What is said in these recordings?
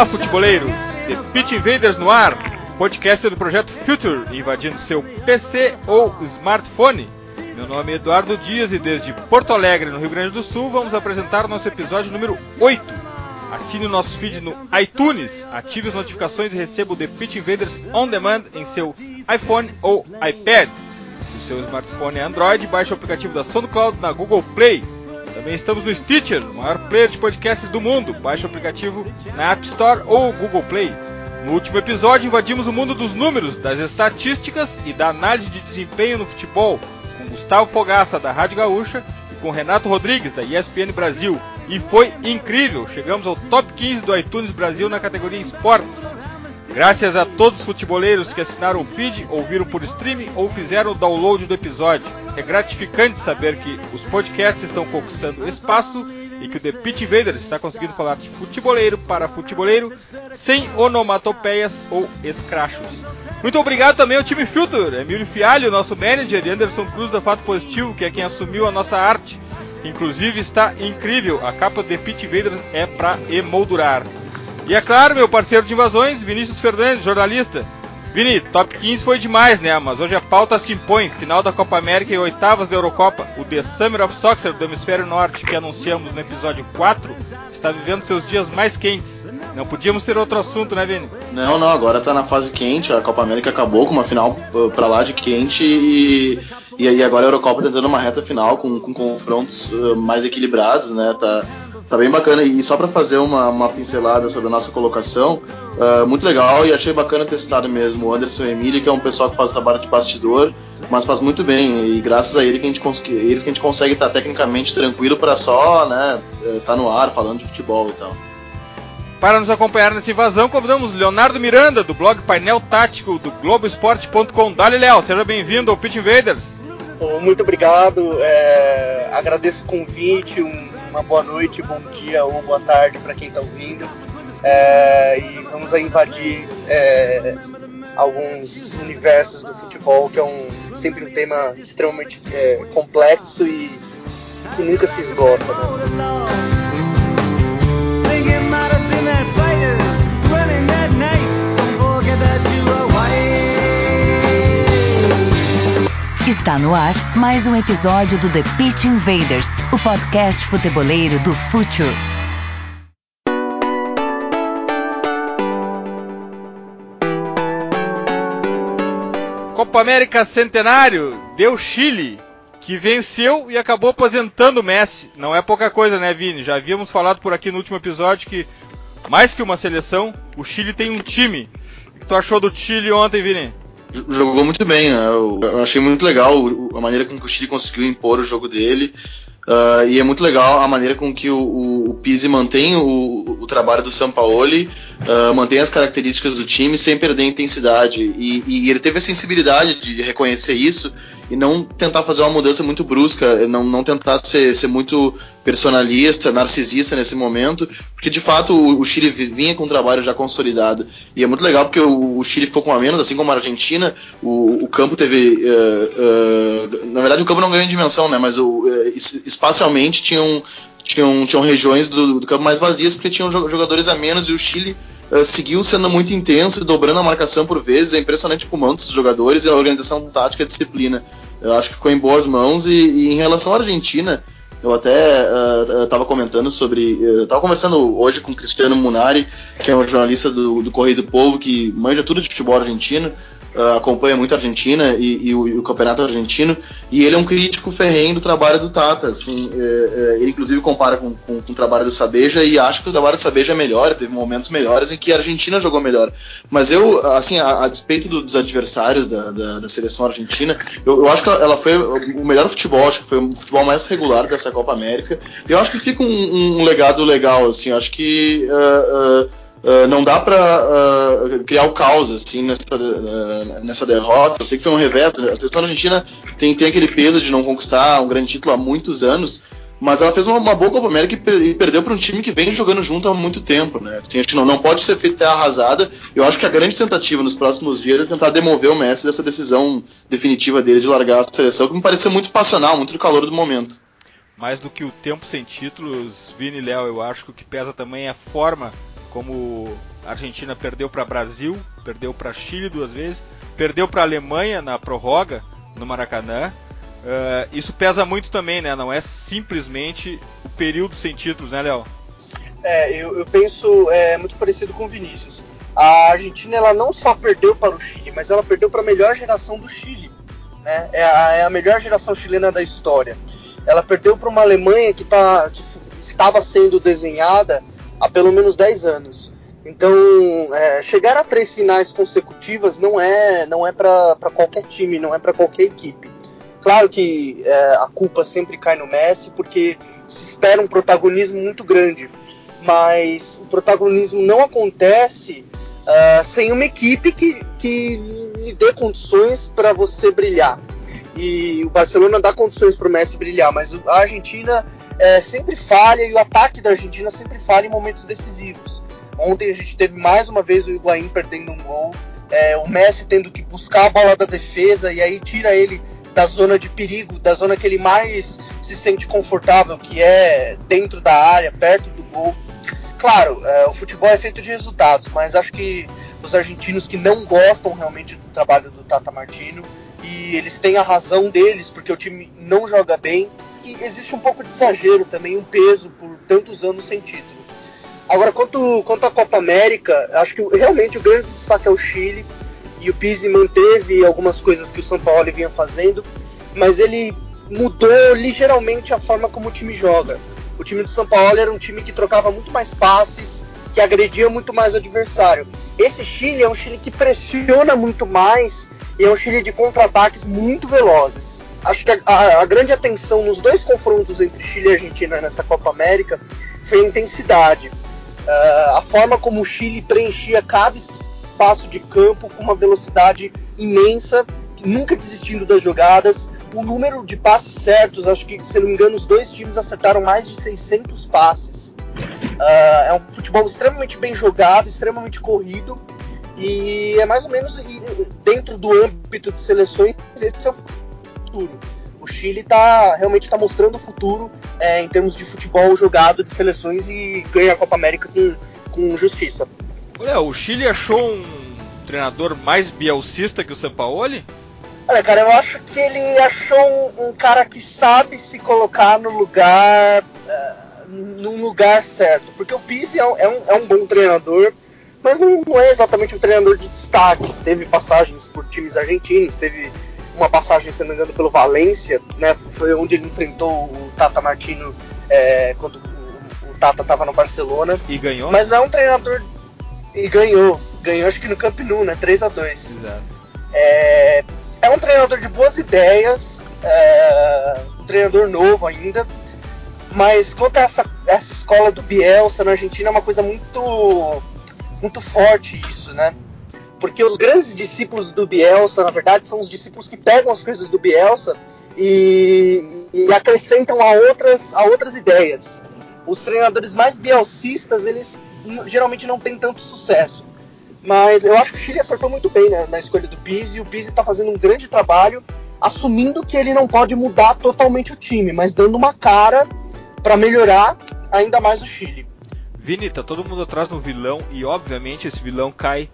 Olá, futeboleiros! The Pitch Invaders no ar, podcast do projeto Future, invadindo seu PC ou smartphone. Meu nome é Eduardo Dias e desde Porto Alegre, no Rio Grande do Sul, vamos apresentar o nosso episódio número 8. Assine o nosso feed no iTunes, ative as notificações e receba o The Pitch Invaders On Demand em seu iPhone ou iPad. No seu smartphone Android, baixe o aplicativo da SoundCloud na Google Play. Também estamos no Stitcher, o maior player de podcasts do mundo. Baixe o aplicativo na App Store ou Google Play. No último episódio, invadimos o mundo dos números, das estatísticas e da análise de desempenho no futebol, com Gustavo Fogaça, da Rádio Gaúcha, e com Renato Rodrigues, da ESPN Brasil. E foi incrível! Chegamos ao top 15 do iTunes Brasil na categoria Esportes. Graças a todos os futeboleiros que assinaram o feed, ouviram por streaming ou fizeram o download do episódio. É gratificante saber que os podcasts estão conquistando espaço e que o The Pitch Invaders está conseguindo falar de futeboleiro para futeboleiro sem onomatopeias ou escrachos. Muito obrigado também ao time Filter, Emílio Fialho, nosso manager, e Anderson Cruz da Fato Positivo, que é quem assumiu a nossa arte. Inclusive está incrível, a capa do The Pitch Invaders é para emoldurar. E é claro, meu parceiro de invasões, Vinícius Fernandes, jornalista. Vini, top 15 foi demais, né? Mas hoje a pauta se impõe. Final da Copa América e oitavas da Eurocopa. O The Summer of Soccer do Hemisfério Norte, que anunciamos no episódio 4, está vivendo seus dias mais quentes. Não podíamos ter outro assunto, né, Vini? Não, não, agora tá na fase quente. A Copa América acabou com uma final uh, pra lá de quente e, e aí agora a Eurocopa tá dando uma reta final com, com confrontos uh, mais equilibrados, né? Tá, Tá bem bacana. E só para fazer uma, uma, pincelada sobre a nossa colocação, uh, muito legal e achei bacana ter citado mesmo o Anderson e Emílio, que é um pessoal que faz trabalho de bastidor, mas faz muito bem. E graças a ele que a gente, eles que a gente consegue estar tecnicamente tranquilo para só né, estar tá no ar falando de futebol e tal. Para nos acompanhar nessa invasão, convidamos Leonardo Miranda, do blog Painel Tático do Globoesporte.com. Dali, Léo, seja bem-vindo ao Pitch Invaders. Muito obrigado, é, agradeço o convite, um uma boa noite, bom dia ou boa tarde para quem está ouvindo. É, e vamos invadir é, alguns universos do futebol, que é um, sempre um tema extremamente é, complexo e que nunca se esgota. Né? Está no ar mais um episódio do The Pitch Invaders, o podcast futeboleiro do Future. Copa América Centenário deu Chile, que venceu e acabou aposentando o Messi. Não é pouca coisa, né, Vini? Já havíamos falado por aqui no último episódio que, mais que uma seleção, o Chile tem um time. O que tu achou do Chile ontem, Vini? Jogou muito bem, né? Eu, achei muito legal a maneira com que o Chile conseguiu impor o jogo dele. Uh, e é muito legal a maneira com que o, o, o Pizzi mantém o, o, trabalho do Sampaoli, uh, mantém as características do time sem perder a intensidade. E, e, ele teve a sensibilidade de reconhecer isso e não tentar fazer uma mudança muito brusca, não, não tentar ser, ser muito personalista, narcisista nesse momento, porque de fato o, o, Chile vinha com um trabalho já consolidado. E é muito legal porque o, o Chile ficou com a menos, assim como a Argentina, o, campo teve. Uh, na verdade, o campo não ganhou dimensão, né? Mas o, espacialmente tinham tinham, tinham regiões do, do, campo mais vazias porque tinham jogadores a menos e o Chile uh, seguiu sendo muito intenso e dobrando a marcação por vezes. É impressionante o comando dos jogadores e a organização tática e disciplina. Eu acho que ficou em boas mãos. E, e em relação à Argentina, eu até uh, comentando sobre. Estava conversando hoje com Cristiano Munari, que é um jornalista do, do Correio do Povo, que manja tudo de futebol argentino uh, acompanha muito a Argentina e, e, o, e, o, campeonato argentino, e ele é um crítico ferrenho do trabalho do Tata. Assim, é, é, ele, inclusive, compara com, com, com, o trabalho do Sabeja e acha que o trabalho do Sabeja é melhor, teve momentos melhores em que a Argentina jogou melhor. Mas eu, assim, a, a despeito do, dos adversários da, da, da, seleção argentina, eu, eu, acho que ela foi o melhor futebol, acho que foi o futebol mais regular dessa Copa América. Eu acho que fica um, um legado legal, assim, eu acho que. Uh, uh, Uh, não dá para criar o caos assim nessa, nessa derrota. Eu sei que foi um revés. A seleção argentina tem, tem aquele peso de não conquistar um grande título há muitos anos, mas ela fez uma, uma boa Copa América e, per e, perdeu para um time que vem jogando junto há muito tempo. Né? Assim, acho que não, não pode ser feita arrasada. Eu acho que a grande tentativa nos próximos dias é tentar demover o Messi dessa decisão definitiva dele de largar a seleção, que me pareceu muito passional, muito do calor do momento. Mais do que o tempo sem títulos, Vini e Léo, eu acho que o que pesa também é a forma como a Argentina perdeu para Brasil, perdeu para Chile duas vezes, perdeu para Alemanha na prorroga no Maracanã. Uh, isso pesa muito também, né? Não é simplesmente o período sem títulos, né, Léo? É, eu, eu, penso é, muito parecido com o Vinícius. A Argentina ela não só perdeu para o Chile, mas ela perdeu para a melhor geração do Chile. Né? É, a, é a melhor geração chilena da história. Ela perdeu para uma Alemanha que, tá, que estava sendo desenhada há pelo menos 10 anos. Então, é, chegar a três finais consecutivas não é, não é para qualquer time, não é para qualquer equipe. Claro que é, a culpa sempre cai no Messi, porque se espera um protagonismo muito grande, mas o protagonismo não acontece uh, sem uma equipe que, que lhe dê condições para você brilhar. E o Barcelona dá condições para o Messi brilhar, mas a Argentina é, sempre falha e o ataque da Argentina sempre falha em momentos decisivos. Ontem a gente teve mais uma vez o Higuaín perdendo um gol, é, o Messi tendo que buscar a bola da defesa e aí tira ele da zona de perigo, da zona que ele mais se sente confortável, que é dentro da área, perto do gol. Claro, é, o futebol é feito de resultados, mas acho que os argentinos que não gostam realmente do trabalho do Tata Martino e eles têm a razão deles porque o time não joga bem e existe um pouco de exagero também, um peso por tantos anos sem título. Agora, quanto, quanto à Copa América, acho que realmente o grande destaque é o Chile e o Pizzi manteve algumas coisas que o São Paulo vinha fazendo, mas ele mudou ligeiramente a forma como o time joga. O time do São Paulo era um time que trocava muito mais passes, que agredia muito mais o adversário. Esse Chile é um Chile que pressiona muito mais e é um Chile de contra-ataques muito velozes. Acho que a, a, a, grande atenção nos dois confrontos entre Chile e Argentina nessa Copa América foi a intensidade. Uh, a forma como o Chile preenchia cada espaço de campo com uma velocidade imensa, nunca desistindo das jogadas. O número de passes certos, acho que, se não me engano, os dois times acertaram mais de 600 passes. Uh, é um futebol extremamente bem jogado, extremamente corrido. E é mais ou menos dentro do âmbito de seleções, esse é o futuro. O Chile tá, realmente está mostrando o futuro é, em termos de futebol jogado de seleções e ganha a Copa América com, com justiça. Olha, o Chile achou um treinador mais bielcista que o Sampaoli? Olha, cara, eu acho que ele achou um, um cara que sabe se colocar no lugar. Uh, num lugar certo. Porque o Pizzi é um, é um, é um bom treinador, mas não, não, é exatamente um treinador de destaque. Teve passagens por times argentinos, teve uma passagem, se não me engano, pelo Valência, né? Foi onde ele enfrentou o Tata Martino é, quando o, o Tata estava no Barcelona. E ganhou? Mas não é um treinador e ganhou. Ganhou acho que no Camp Nou, né? 3 a 2 Exato. É, é um treinador de boas ideias, é, um treinador novo ainda. Mas quanto a essa, essa escola do Bielsa na Argentina é uma coisa muito, muito forte isso, né? Porque os grandes discípulos do Bielsa, na verdade, são os discípulos que pegam as coisas do Bielsa e, e acrescentam a outras, a outras ideias. Os treinadores mais bielcistas, eles geralmente não tem tanto sucesso. Mas eu acho que o Chile acertou muito bem né, na escolha do Pizzi. O Pizzi está fazendo um grande trabalho, assumindo que ele não pode mudar totalmente o time, mas dando uma cara para melhorar ainda mais o Chile. Vini, tá todo mundo atrás do vilão e obviamente esse vilão cai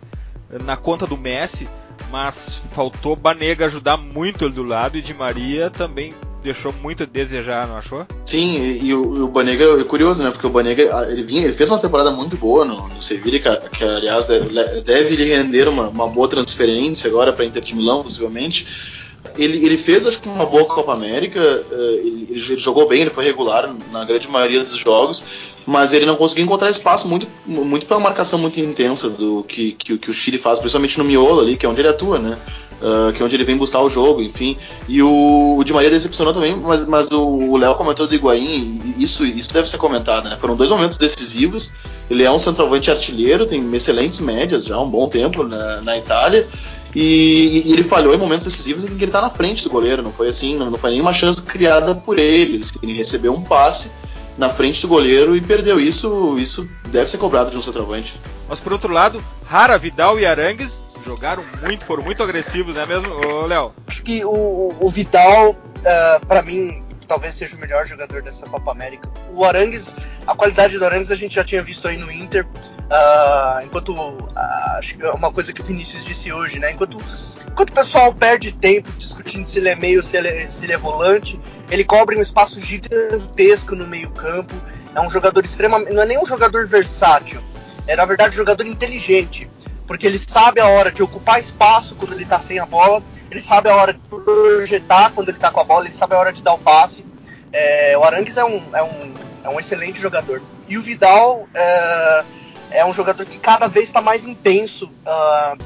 na conta do Messi, mas faltou Banega ajudar muito ele do lado e Di Maria também deixou muito a desejar, não achou? Sim, e, e o, o, Banega é curioso, né? Porque o Banega ele, vinha, ele fez uma temporada muito boa no, no que, que aliás deve, deve lhe render uma, uma boa transferência agora para Inter de Milão, possivelmente. Ele, ele fez, que, uma boa Copa América. Eh, ele, ele, jogou bem, ele foi regular na grande maioria dos jogos, mas ele não conseguiu encontrar espaço muito, muito pela marcação muito intensa do que, que, que o Chile faz, principalmente no miolo ali, que é onde ele atua, né? Uh, que é onde ele vem buscar o jogo, enfim. E o, o Di Maria decepcionou também, mas, mas o Léo comentou do Higuaín, e isso, isso deve ser comentado, né? Foram dois momentos decisivos. Ele é um centroavante artilheiro, tem excelentes médias já há um bom tempo na, na Itália. E, e, ele falhou em momentos decisivos em que ele está na frente do goleiro. Não foi assim, não, não foi nenhuma chance criada por ele. Assim, ele recebeu um passe na frente do goleiro e perdeu isso. Isso deve ser cobrado de um centroavante. Mas por outro lado, Rara, Vidal e Arangues jogaram muito, foram muito agressivos, não é mesmo, Léo? Acho que o, o Vidal, uh, é, para mim, talvez seja o melhor jogador dessa Copa América. O Arangues, a qualidade do Arangues a gente já tinha visto aí no Inter, uh, enquanto uh, acho que é uma coisa que o Vinícius disse hoje, né? Enquanto, enquanto o pessoal perde tempo discutindo se ele é meio, se ele é, se ele é volante, ele cobre um espaço gigantesco no meio campo. É um jogador extremamente, não é nem um jogador versátil, é na verdade um jogador inteligente, porque ele sabe a hora de ocupar espaço quando ele está sem a bola ele sabe a hora de projetar quando ele está com a bola, ele sabe a hora de dar o passe. É, o Arangues é um, é, um, é um excelente jogador. E o Vidal é, é um jogador que cada vez está mais intenso uh,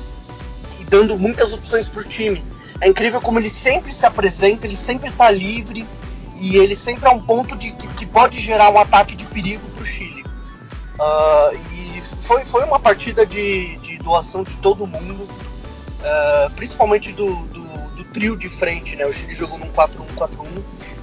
e dando muitas opções para o time. É incrível como ele sempre se apresenta, ele sempre está livre e ele sempre é um ponto de, que, que pode gerar um ataque de perigo para o Chile. Uh, e foi, foi uma partida de, de doação de todo mundo uh, principalmente do, do, do, trio de frente, né? O Chile jogou num 4-1-4-1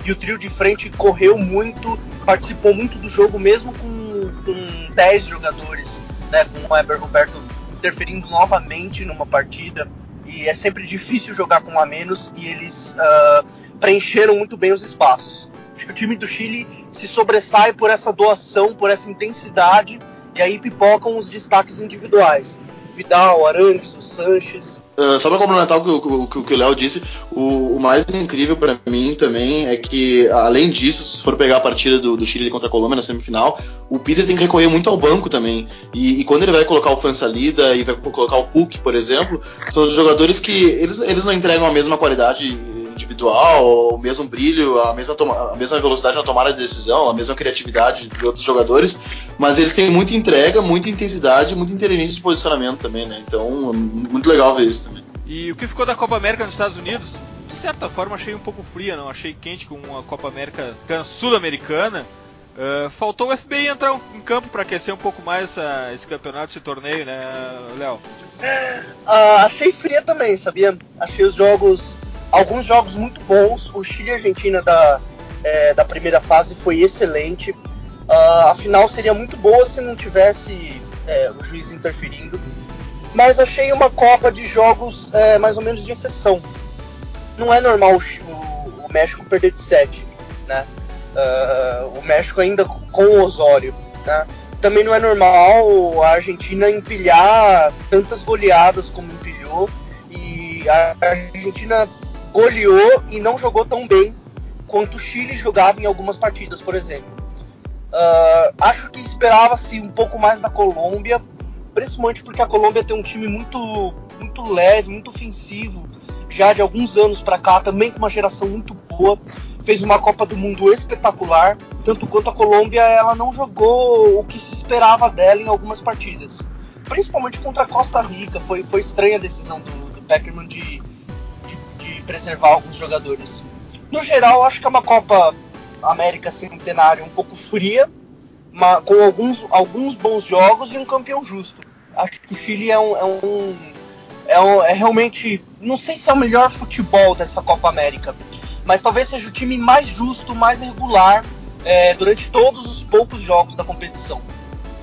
e o trio de frente correu muito, participou muito do jogo, mesmo com, com 10 jogadores, né? Com o Eber Roberto interferindo novamente numa partida. E é sempre difícil jogar com um a menos e eles uh, preencheram muito bem os espaços. Acho que o time do Chile se sobressai por essa doação, por essa intensidade, e aí pipocam os destaques individuais. Vidal, Arangues, o Sanches, Uh, só para complementar o que o, Léo disse, o, o, mais incrível para mim também é que, além disso, se for pegar a partida do, do Chile contra a Colômbia na semifinal, o Pizzer tem que recorrer muito ao banco também. E, e quando ele vai colocar o Fansalida e vai colocar o Puck, por exemplo, são os jogadores que eles, eles não entregam a mesma qualidade individual, o mesmo brilho, a mesma, a mesma velocidade na tomada de decisão, a mesma criatividade de outros jogadores, mas eles têm muita entrega, muita intensidade, muita inteligência de posicionamento também, né? Então, muito legal ver isso também. E o que ficou da Copa América nos Estados Unidos? De certa forma, achei um pouco fria, não achei quente com uma Copa América sul-americana. Uh, faltou o FBI entrar em campo para aquecer um pouco mais essa, esse campeonato, esse torneio, né, Léo? Uh, achei fria também, sabia? Achei os jogos alguns jogos muito bons. O Chile e Argentina da, é, da primeira fase foi excelente. Uh, a final seria muito boa se não tivesse é, o juiz interferindo. Mas achei uma Copa de jogos é, mais ou menos de exceção. Não é normal o, o, México perder de 7. Né? Uh, o México ainda com o Osório. Né? Também não é normal a Argentina empilhar tantas goleadas como empilhou. E a Argentina goleou e não jogou tão bem quanto o Chile jogava em algumas partidas, por exemplo. Uh, acho que esperava-se um pouco mais da Colômbia, principalmente porque a Colômbia tem um time muito, muito leve, muito ofensivo, já de alguns anos para cá, também com uma geração muito boa. Fez uma Copa do Mundo espetacular, tanto quanto a Colômbia, ela não jogou o que se esperava dela em algumas partidas. Principalmente contra a Costa Rica, foi, foi estranha a decisão do, do Peckerman de, preservar alguns jogadores. No geral, acho que é uma Copa América Centenário um pouco fria, com alguns, alguns bons jogos e um campeão justo. Acho que o Chile é um, é um, é, um, é realmente. Não sei se é o melhor futebol dessa Copa América, mas talvez seja o time mais justo, mais regular é, durante todos os poucos jogos da competição.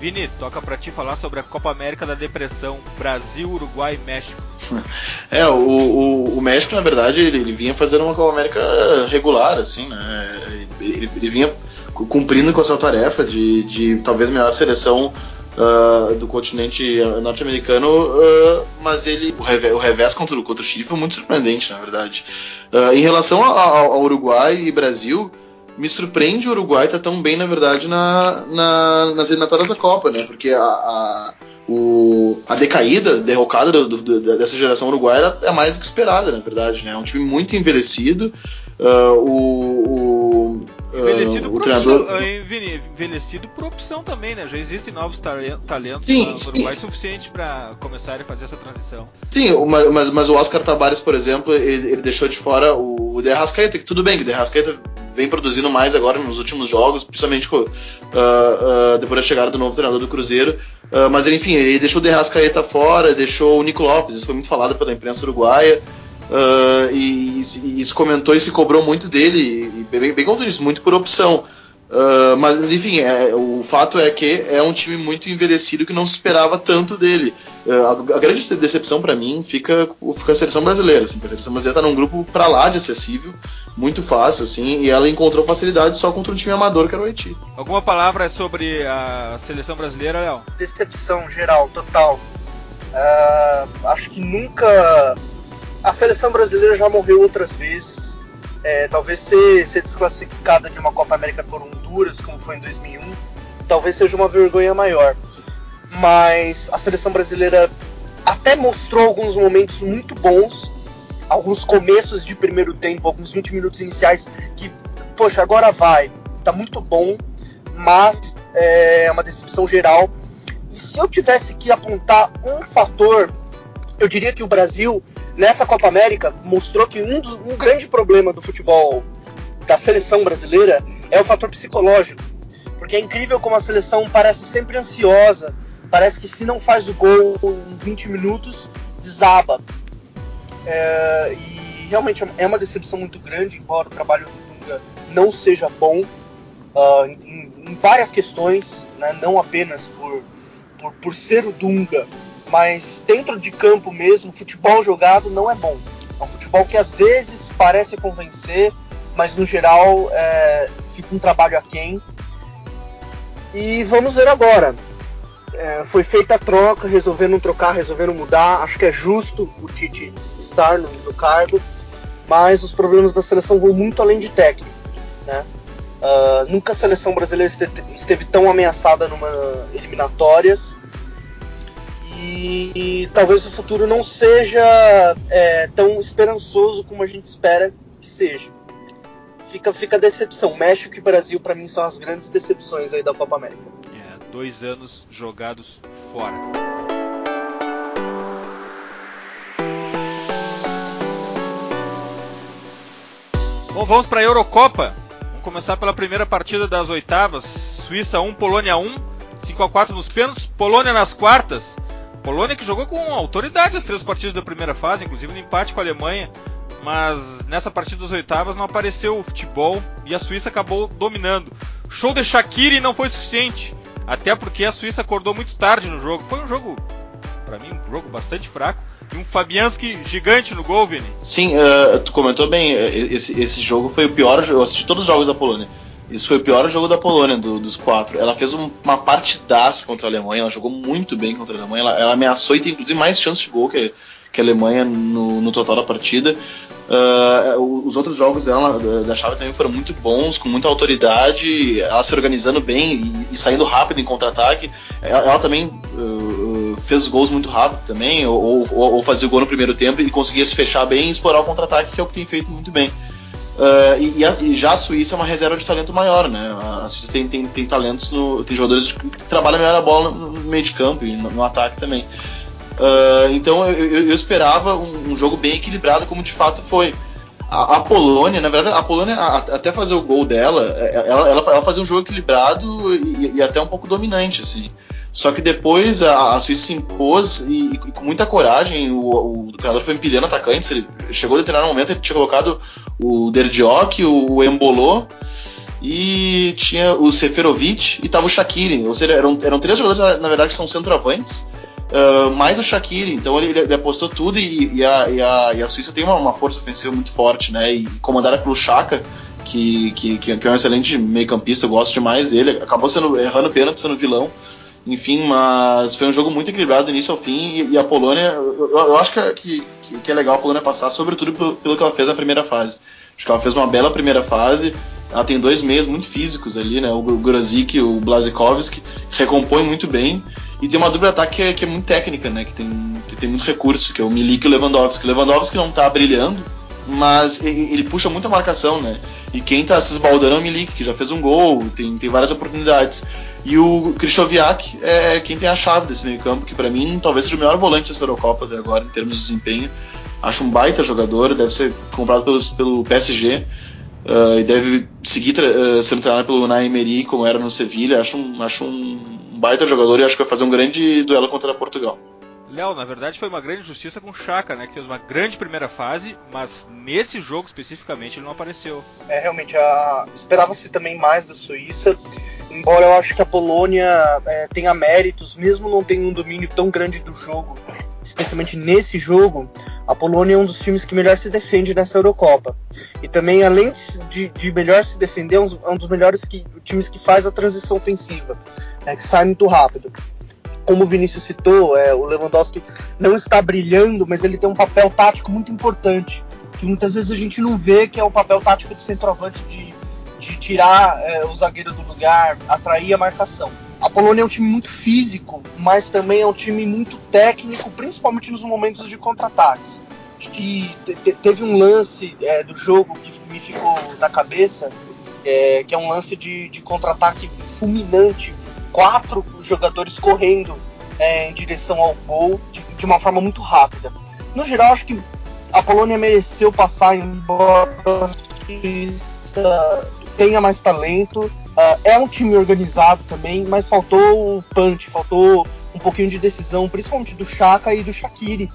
Vini, toca para ti falar sobre a Copa América da Depressão, Brasil, Uruguai e México. É, o, o, o México, na verdade, ele, ele, vinha fazendo uma Copa América regular, assim, né? Ele, ele vinha cumprindo com a sua tarefa de, de talvez melhor seleção uh, do continente norte-americano, uh, mas ele o revés, o revés contra, contra, o Chile foi muito surpreendente, na verdade. Uh, em relação ao, ao Uruguai e Brasil, me surpreende o Uruguai tá tão bem, na verdade, na, na, nas eliminatórias da Copa, né? Porque a, a, o, a decaída, derrocada do, do, dessa geração uruguaia é mais do que esperada, na verdade, né? É um time muito envelhecido. Uh, o, o Envelhecido, uh, por treinador... opção, envelhecido por opção também, né? Já existem novos talentos sim, no Uruguai suficiente para começar a fazer essa transição. Sim, mas, mas o Oscar Tabares, por exemplo, ele, ele deixou de fora o, o De Arrascaeta, que tudo bem, que o De Arrascaeta vem produzindo mais agora nos últimos jogos, principalmente uh, uh, depois da chegada do novo treinador do Cruzeiro. Uh, mas enfim, ele deixou o De Arrascaeta fora, deixou o Nico Lopes, isso foi muito falado pela imprensa uruguaia. Uh, e, e, e, se comentou e se cobrou muito dele, e bem, bem como tu disse, muito por opção. Uh, mas, enfim, é, o fato é que é um time muito envelhecido que não se esperava tanto dele. Uh, a, a, grande decepção para mim fica, fica a seleção brasileira. Assim, a seleção brasileira tá num grupo para lá de acessível, muito fácil, assim, e ela encontrou facilidade só contra um time amador que era o Haiti. Alguma palavra sobre a seleção brasileira, Léo? Decepção geral, total. Uh, acho que nunca. A seleção brasileira já morreu outras vezes é, talvez ser, ser desclassificada de uma Copa América por Honduras, como foi em 2001, talvez seja uma vergonha maior. Mas a seleção brasileira até mostrou alguns momentos muito bons, alguns começos de primeiro tempo, alguns 20 minutos iniciais que, poxa, agora vai, tá muito bom, mas é uma decepção geral. E se eu tivesse que apontar um fator, eu diria que o Brasil nessa Copa América mostrou que um, um grande problema do futebol da seleção brasileira é o fator psicológico. Porque é incrível como a seleção parece sempre ansiosa, parece que se não faz o gol em 20 minutos, desaba. É, e realmente é uma decepção muito grande, embora o trabalho do Dunga não seja bom uh, em, em, várias questões, né, não apenas por, por, por ser o Dunga, mas dentro de campo mesmo, futebol jogado não é bom. É um futebol que às vezes parece convencer, mas no geral é, fica um trabalho aquém. E vamos ver agora. É, foi feita a troca, resolveram trocar, resolveram mudar. Acho que é justo o Tite estar no, no cargo, mas os problemas da seleção vão muito além de técnico. Né? Uh, nunca a seleção brasileira esteve, tão ameaçada numa eliminatórias e, talvez o futuro não seja é, tão esperançoso como a gente espera que seja. Fica, fica a decepção. México e Brasil, para mim, são as grandes decepções aí da Copa América. É, dois anos jogados fora. Bom, vamos para a Eurocopa. Começar pela primeira partida das oitavas. Suíça 1, Polônia 1, 5 a 4 nos pênaltis. Polônia nas quartas. Polônia que jogou com autoridade as três partidas da primeira fase, inclusive no empate com a Alemanha, mas nessa partida das oitavas não apareceu o futebol e a Suíça acabou dominando. Show de Shaqiri não foi suficiente, até porque a Suíça acordou muito tarde no jogo. Foi um jogo, para mim, um jogo bastante fraco. Um Fabianski gigante no gol, Vini. Sim, uh, tu comentou bem, esse, esse jogo foi o pior jogo. Eu assisti todos os jogos da Polônia. Isso foi o pior jogo da Polônia, do, dos quatro. Ela fez um, uma partidaça contra a Alemanha, ela jogou muito bem contra a Alemanha, ela, ela ameaçou e tem inclusive mais chances de gol que, que a Alemanha no, no total da partida. Uh, os outros jogos dela, da chave também foram muito bons, com muita autoridade, ela se organizando bem e, e saindo rápido em contra-ataque. Ela, ela, também uh, fez gols muito rápido também, ou, ou, ou fazia o gol no primeiro tempo e conseguia se fechar bem e explorar o contra-ataque, que é o que tem feito muito bem. Uh, e, a, e, já a Suíça é uma reserva de talento maior, né? A Suíça tem, tem, tem talentos, no, tem jogadores que trabalham melhor a bola no, no meio de campo e no, no ataque também. Uh, então eu, eu, eu esperava um, um, jogo bem equilibrado, como de fato foi. A, a Polônia, na verdade, a Polônia, a, até fazer o gol dela, é, ela, ela, ela fazia um jogo equilibrado e, e até um pouco dominante, assim. Só que depois a, a Suíça se impôs e, e, com muita coragem o, o treinador foi empilhando atacantes. Ele chegou a determinado momento, ele tinha colocado o Derdiok, o Embolô e tinha o Seferovic e tava o Shaqiri. Ou seja, eram, eram três jogadores, na, verdade, que são centroavantes. Uh, mais o Shaqiri, então ele, ele apostou tudo e, e, a, e, a, e, a, Suíça tem uma, uma, força ofensiva muito forte, né? E comandada pelo Chaka, que, que, que é um excelente meio-campista, eu gosto demais dele. Acabou sendo errando pênalti, sendo vilão. Enfim, mas foi um jogo muito equilibrado do início ao fim. E, e a Polônia, eu, eu acho que, que, que, é legal a Polônia passar, sobretudo pelo, pelo, que ela fez na primeira fase. Acho que ela fez uma bela primeira fase. Ela tem dois meios muito físicos ali, né? O Grozik e o Blazikovski, que recompõem muito bem. E tem uma dupla ataque que é, que é muito técnica, né? Que tem, tem muito recurso, que é o Milik e o Lewandowski. O Lewandowski não tá brilhando, mas ele puxa muita marcação, né? E quem tá se esbaldando é o Milik, que já fez um gol, tem, tem várias oportunidades. E o Krychowiak é quem tem a chave desse meio campo, que para mim talvez seja o melhor volante dessa Eurocopa até agora, em termos de desempenho. Acho um baita jogador, deve ser comprado pelo, pelo PSG. Uh, e deve seguir uh, sendo treinado pelo Naimeri, como era no Sevilha. Acho um, acho um baita jogador e acho que vai fazer um grande duelo contra Portugal. Léo, na verdade foi uma grande justiça com o Chaka, né? Que fez uma grande primeira fase, mas nesse jogo especificamente ele não apareceu. É, realmente, esperava-se também mais da Suíça, embora eu acho que a Polônia é, tenha méritos, mesmo não tendo um domínio tão grande do jogo, especialmente nesse jogo, a Polônia é um dos times que melhor se defende nessa Eurocopa. E também, além de, de melhor se defender, é um, é um dos melhores que, times que faz a transição ofensiva, né, que sai muito rápido como o Vinícius citou, é, o Lewandowski não está brilhando, mas ele tem um papel tático muito importante, que muitas vezes a gente não vê, que é o papel tático do centroavante de, de tirar é, o zagueiro do lugar, atrair a marcação. A Polônia é um time muito físico, mas também é um time muito técnico, principalmente nos momentos de contra-ataques. Acho que teve um lance é, do jogo que me ficou na cabeça, é, que é um lance de, de contra-ataque fulminante, quatro jogadores correndo é, em direção ao gol de, de, uma forma muito rápida. No geral, acho que a Polônia mereceu passar, embora tenha mais talento. Uh, é um time organizado também, mas faltou o punch, faltou um pouquinho de decisão, principalmente do Chaka e do Shaqiri.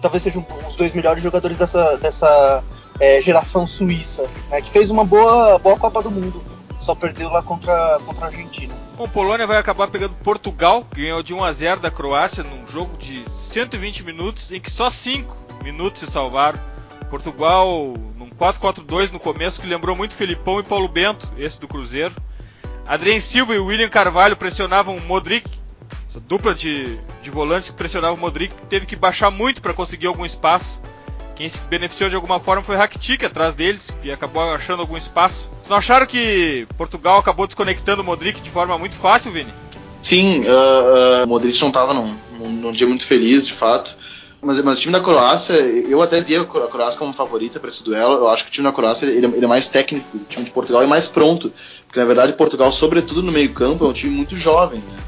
Talvez sejam os dois melhores jogadores dessa, dessa é, geração suíça, né, que fez uma boa, boa Copa do Mundo só perdeu lá contra, contra a Argentina. Bom, Polônia vai acabar pegando Portugal, que ganhou de 1 a 0 da Croácia num jogo de 120 minutos, em que só 5 minutos se salvaram. Portugal num 4-4-2 no começo, que lembrou muito Felipão e Paulo Bento, esse do Cruzeiro. Adrien Silva e William Carvalho pressionavam o Modric, essa dupla de, de volantes que pressionavam o Modric, teve que baixar muito para conseguir algum espaço. Quem se beneficiou de alguma forma foi o Rakitic atrás deles, e acabou achando algum espaço. Não acharam que Portugal acabou desconectando o Modric de forma muito fácil, Vini? Sim, uh, uh, Modric não estava num, num, dia muito feliz, de fato. Mas, mas o time da Croácia, eu até via a Croácia como favorita para esse duelo. Eu acho que o time da Croácia ele, ele, é mais técnico, o time de Portugal é mais pronto. Porque na verdade Portugal, sobretudo no meio-campo, é um time muito jovem. Né?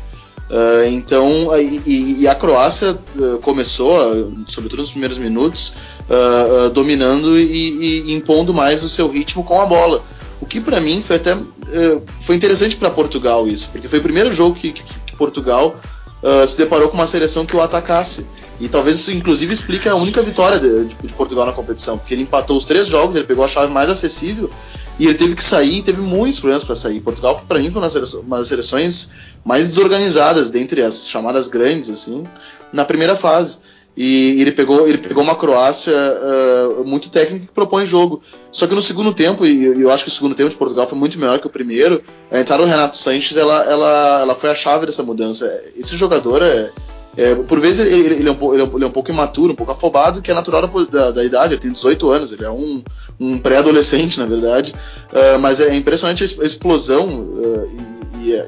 Uh, então, e, e, a Croácia uh, começou, sobretudo nos primeiros minutos, uh, dominando e, e, impondo mais o seu ritmo com a bola. O que para mim foi até uh, foi interessante para Portugal isso, porque foi o primeiro jogo que, que, que Portugal uh, se deparou com uma seleção que o atacasse. E talvez isso inclusive explique a única vitória de, de, de, Portugal na competição, porque ele empatou os três jogos, ele pegou a chave mais acessível e ele teve que sair teve muitos problemas para sair. Portugal, para mim, foi uma das seleções mais desorganizadas dentre as chamadas grandes, assim, na primeira fase. E ele pegou, ele pegou uma Croácia uh, muito técnica que propõe jogo. Só que no segundo tempo, e eu acho que o segundo tempo de Portugal foi muito melhor que o primeiro, a entrada do Renato Sanches ela, ela, ela foi a chave dessa mudança. Esse jogador é. é por vezes ele, ele, é um, ele, é um, pouco imaturo, um pouco afobado, que é natural da, da, da idade. Ele tem 18 anos, ele é um, um pré-adolescente, na verdade. Uh, mas é impressionante a explosão uh, e, e, a,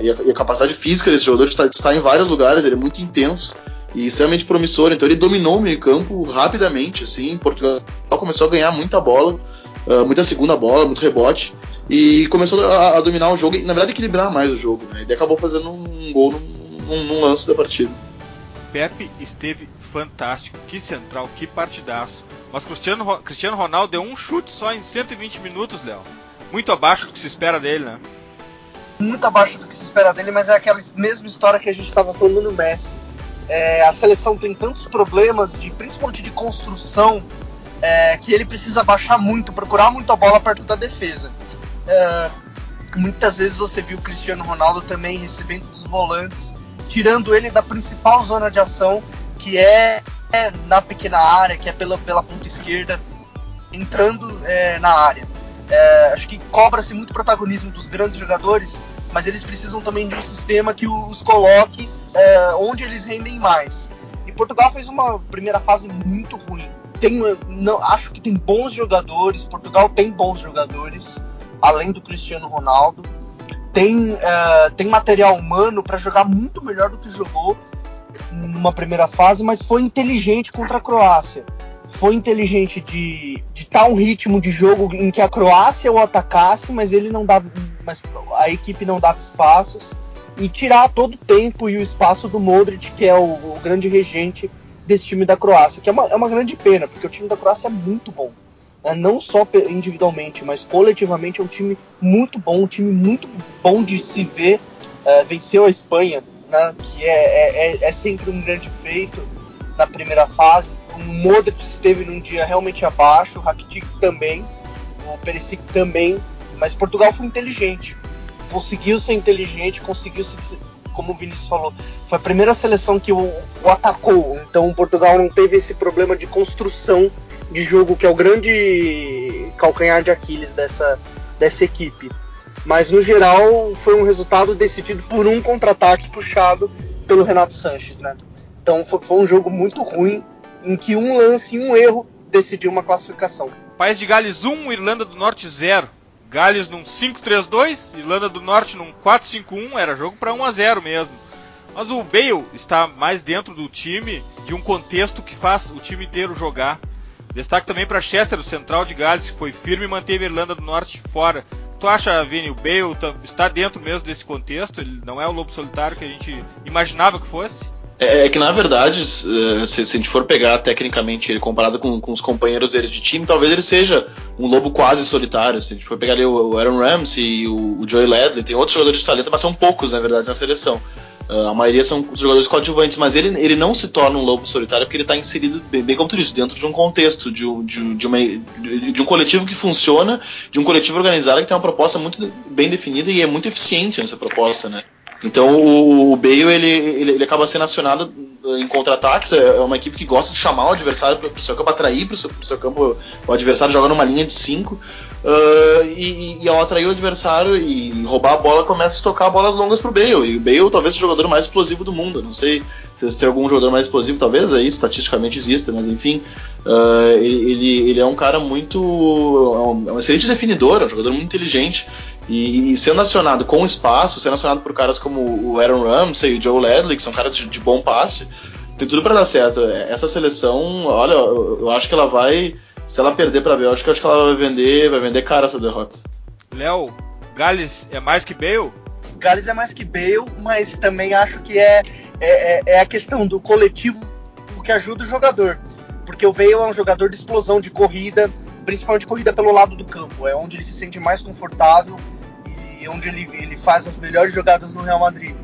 e, a, e, a, capacidade física desse jogador de estar, de estar em vários lugares. Ele é muito intenso e extremamente promissor. Então ele dominou o meio campo rapidamente, assim. Portugal começou a ganhar muita bola, uh, muita segunda bola, muito rebote e começou a, a, dominar o jogo e na verdade equilibrar mais o jogo. Né? E acabou fazendo um gol num, num, lance da partida. Pepe esteve fantástico, que central, que partidaço. Mas Cristiano, Cristiano Ronaldo deu um chute só em 120 minutos, Léo. Muito abaixo do que se espera dele, né? Muito abaixo do que se espera dele, mas é aquela mesma história que a gente estava falando no Messi é, a seleção tem tantos problemas, de, principalmente de construção, é, que ele precisa baixar muito, procurar muito a bola perto da defesa. É, muitas vezes você viu o Cristiano Ronaldo também recebendo dos volantes, tirando ele da principal zona de ação, que é, é na pequena área, que é pela, pela ponta esquerda, entrando é, na área. É, acho que cobra-se muito protagonismo dos grandes jogadores mas eles precisam também de um sistema que os coloque é, onde eles rendem mais. E Portugal fez uma primeira fase muito ruim. Tem, não, acho que tem bons jogadores, Portugal tem bons jogadores, além do Cristiano Ronaldo. Tem, é, tem material humano para jogar muito melhor do que jogou numa primeira fase, mas foi inteligente contra a Croácia foi inteligente de estar tá um ritmo de jogo em que a Croácia o atacasse, mas ele não dava, mas a equipe não dava espaços e tirar todo o tempo e o espaço do Modric, que é o, o grande regente desse time da Croácia, que é uma, é uma grande pena, porque o time da Croácia é muito bom. Né? Não só individualmente, mas coletivamente é um time muito bom, um time muito bom de se ver. Uh, venceu a Espanha né, que é, é, é, é sempre um grande feito na primeira fase. O Modric esteve num dia realmente abaixo, o Rakitic também, o Perisic também, mas Portugal foi inteligente. Conseguiu ser inteligente, conseguiu se, como o Vinícius falou, foi a primeira seleção que o, o atacou. Então Portugal não teve esse problema de construção de jogo que é o grande calcanhar de Aquiles dessa, dessa equipe. Mas no geral foi um resultado decidido por um contra-ataque puxado pelo Renato Sanches, né? Então foi, foi, um jogo muito ruim em que um lance e um erro decidiu uma classificação. País de Gales 1, Irlanda do Norte 0. Gales num 5-3-2, Irlanda do Norte num 4-5-1, era jogo para 1 a 0 mesmo. Mas o Bale está mais dentro do time, de um contexto que faz o time inteiro jogar. Destaque também para Chester, o central de Gales, que foi firme e manteve a Irlanda do Norte fora. Tu acha, Vini, o Bale está dentro mesmo desse contexto? Ele não é o lobo solitário que a gente imaginava que fosse? É, é que na verdade, se, se, a gente for pegar tecnicamente ele comparado com, com, os companheiros dele de time, talvez ele seja um lobo quase solitário. Se a gente for pegar ali o Aaron Ramsey e o, Joey Ledley, tem outros jogadores de talento, mas são poucos na verdade na seleção. Uh, a maioria são jogadores coadjuvantes, mas ele, ele não se torna um lobo solitário porque ele está inserido, bem, bem, como tu disse, dentro de um contexto, de, de, de, uma, de, um coletivo que funciona, de um coletivo organizado que tem uma proposta muito bem definida e é muito eficiente nessa proposta, né? Então o, o Bale ele, ele, ele, acaba sendo acionado em contra-ataques. É, é uma equipe que gosta de chamar o adversário para o seu campo, atrair para o seu, seu, campo. O adversário joga numa linha de 5. Uh, e, e, ao atrair o adversário e roubar a bola, começa a estocar bolas longas para o Bale. E o Bale talvez seja o jogador mais explosivo do mundo. Não sei se tem algum jogador mais explosivo, talvez aí estatisticamente exista, mas enfim. Uh, ele, ele é um cara muito. É um excelente definidor, é um jogador muito inteligente. E, e, sendo acionado com espaço, sendo acionado por caras como o Aaron Ramsey e o Joe Ledley, que são caras de, de bom passe, tem tudo para dar certo. Essa seleção, olha, eu, eu, acho que ela vai, se ela perder para a Bélgica, eu acho que ela vai vender, vai vender cara essa derrota. Léo, Gales é mais que Bale? Gales é mais que Bale, mas também acho que é, é, é, é a questão do coletivo que ajuda o jogador. Porque o Bale é um jogador de explosão, de corrida, principalmente corrida pelo lado do campo. É onde ele se sente mais confortável onde ele, ele faz as melhores jogadas no Real Madrid.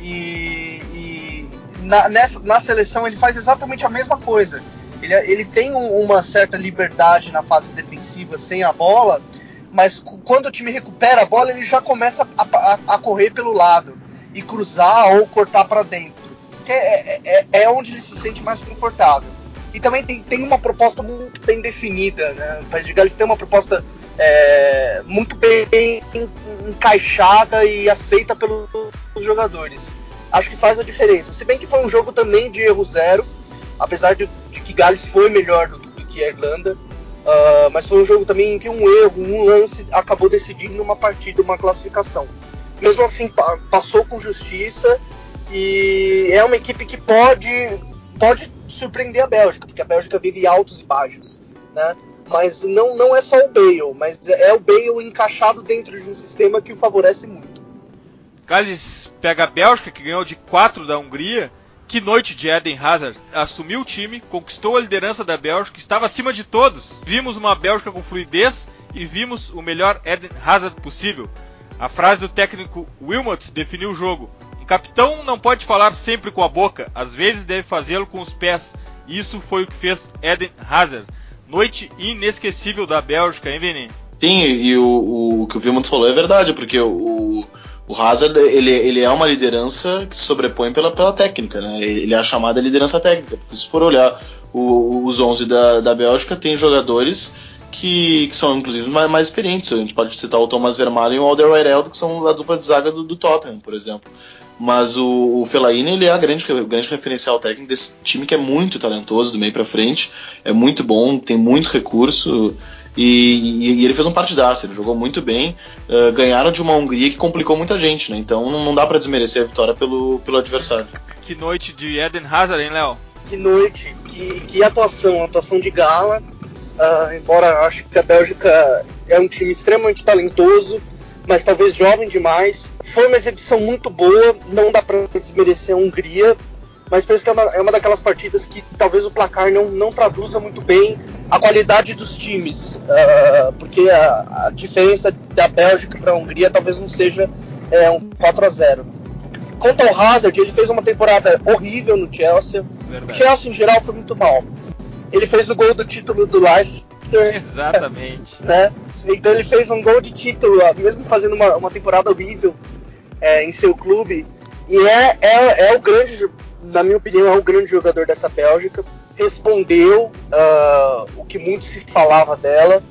E, e na, nessa, na seleção ele faz exatamente a mesma coisa. Ele, ele tem um, uma certa liberdade na fase defensiva sem a bola, mas quando o time recupera a bola, ele já começa a, a, a correr pelo lado e cruzar ou cortar para dentro. Que é, é, é, é, onde ele se sente mais confortável. E também tem, tem uma proposta muito bem definida. Né? O País de Gales tem uma proposta é, muito bem encaixada e aceita pelos jogadores. Acho que faz a diferença. Se bem que foi um jogo também de erro zero, apesar de, de que Gales foi melhor do, do que a Irlanda, uh, mas foi um jogo também em que um erro, um lance acabou decidindo uma partida, uma classificação. Mesmo assim, pa passou com justiça e é uma equipe que pode, pode surpreender a Bélgica, porque a Bélgica vive altos e baixos. Né? Mas não, não é só o Bale, mas é o Bale encaixado dentro de um sistema que o favorece muito. Gales pega a Bélgica, que ganhou de 4 da Hungria. Que noite de Eden Hazard. Assumiu o time, conquistou a liderança da Bélgica, estava acima de todos. Vimos uma Bélgica com fluidez e vimos o melhor Eden Hazard possível. A frase do técnico Wilmots definiu o jogo. Um capitão não pode falar sempre com a boca, às vezes deve fazê-lo com os pés. Isso foi o que fez Eden Hazard. Noite inesquecível da Bélgica, hein, Vini? Sim, e o, o que o Vilmont falou é verdade, porque o, o Hazard ele, ele é uma liderança que se sobrepõe pela, pela técnica, né? Ele é a chamada liderança técnica. Porque se for olhar o, os 11 da, da Bélgica, tem jogadores que, que são inclusive mais, mais, experientes. A gente pode citar o Thomas Vermaelen e o Alderweireld, que são a dupla de zaga do, do Tottenham, por exemplo. Mas o, o Fellaini, ele é a grande, grande referencial técnico desse time que é muito talentoso do meio para frente, é muito bom, tem muito recurso e, e, e ele fez um partidaço, ele jogou muito bem. Uh, ganharam de uma Hungria que complicou muita gente, né? Então não dá para desmerecer a vitória pelo, pelo adversário. Que noite de Eden Hazard, hein, Léo? Que noite, que, que atuação, atuação de gala. Uh, embora acho que a Bélgica é um time extremamente talentoso, mas talvez jovem demais. Foi uma exibição muito boa, não dá para desmerecer a Hungria, mas penso que é uma, é uma, daquelas partidas que talvez o placar não, não traduza muito bem a qualidade dos times, uh, porque a, a, diferença da Bélgica para a Hungria talvez não seja é, um 4 a 0. quanto ao Hazard, ele fez uma temporada horrível no Chelsea. Verdade. O Chelsea em geral foi muito mal. Ele fez o gol do título do Leicester. Exatamente. Né? Então ele fez um gol de título, mesmo fazendo uma, uma temporada horrível é, em seu clube. E é, é, é o grande, na minha opinião, é o grande jogador dessa Bélgica. Respondeu uh, o que muito se falava dela,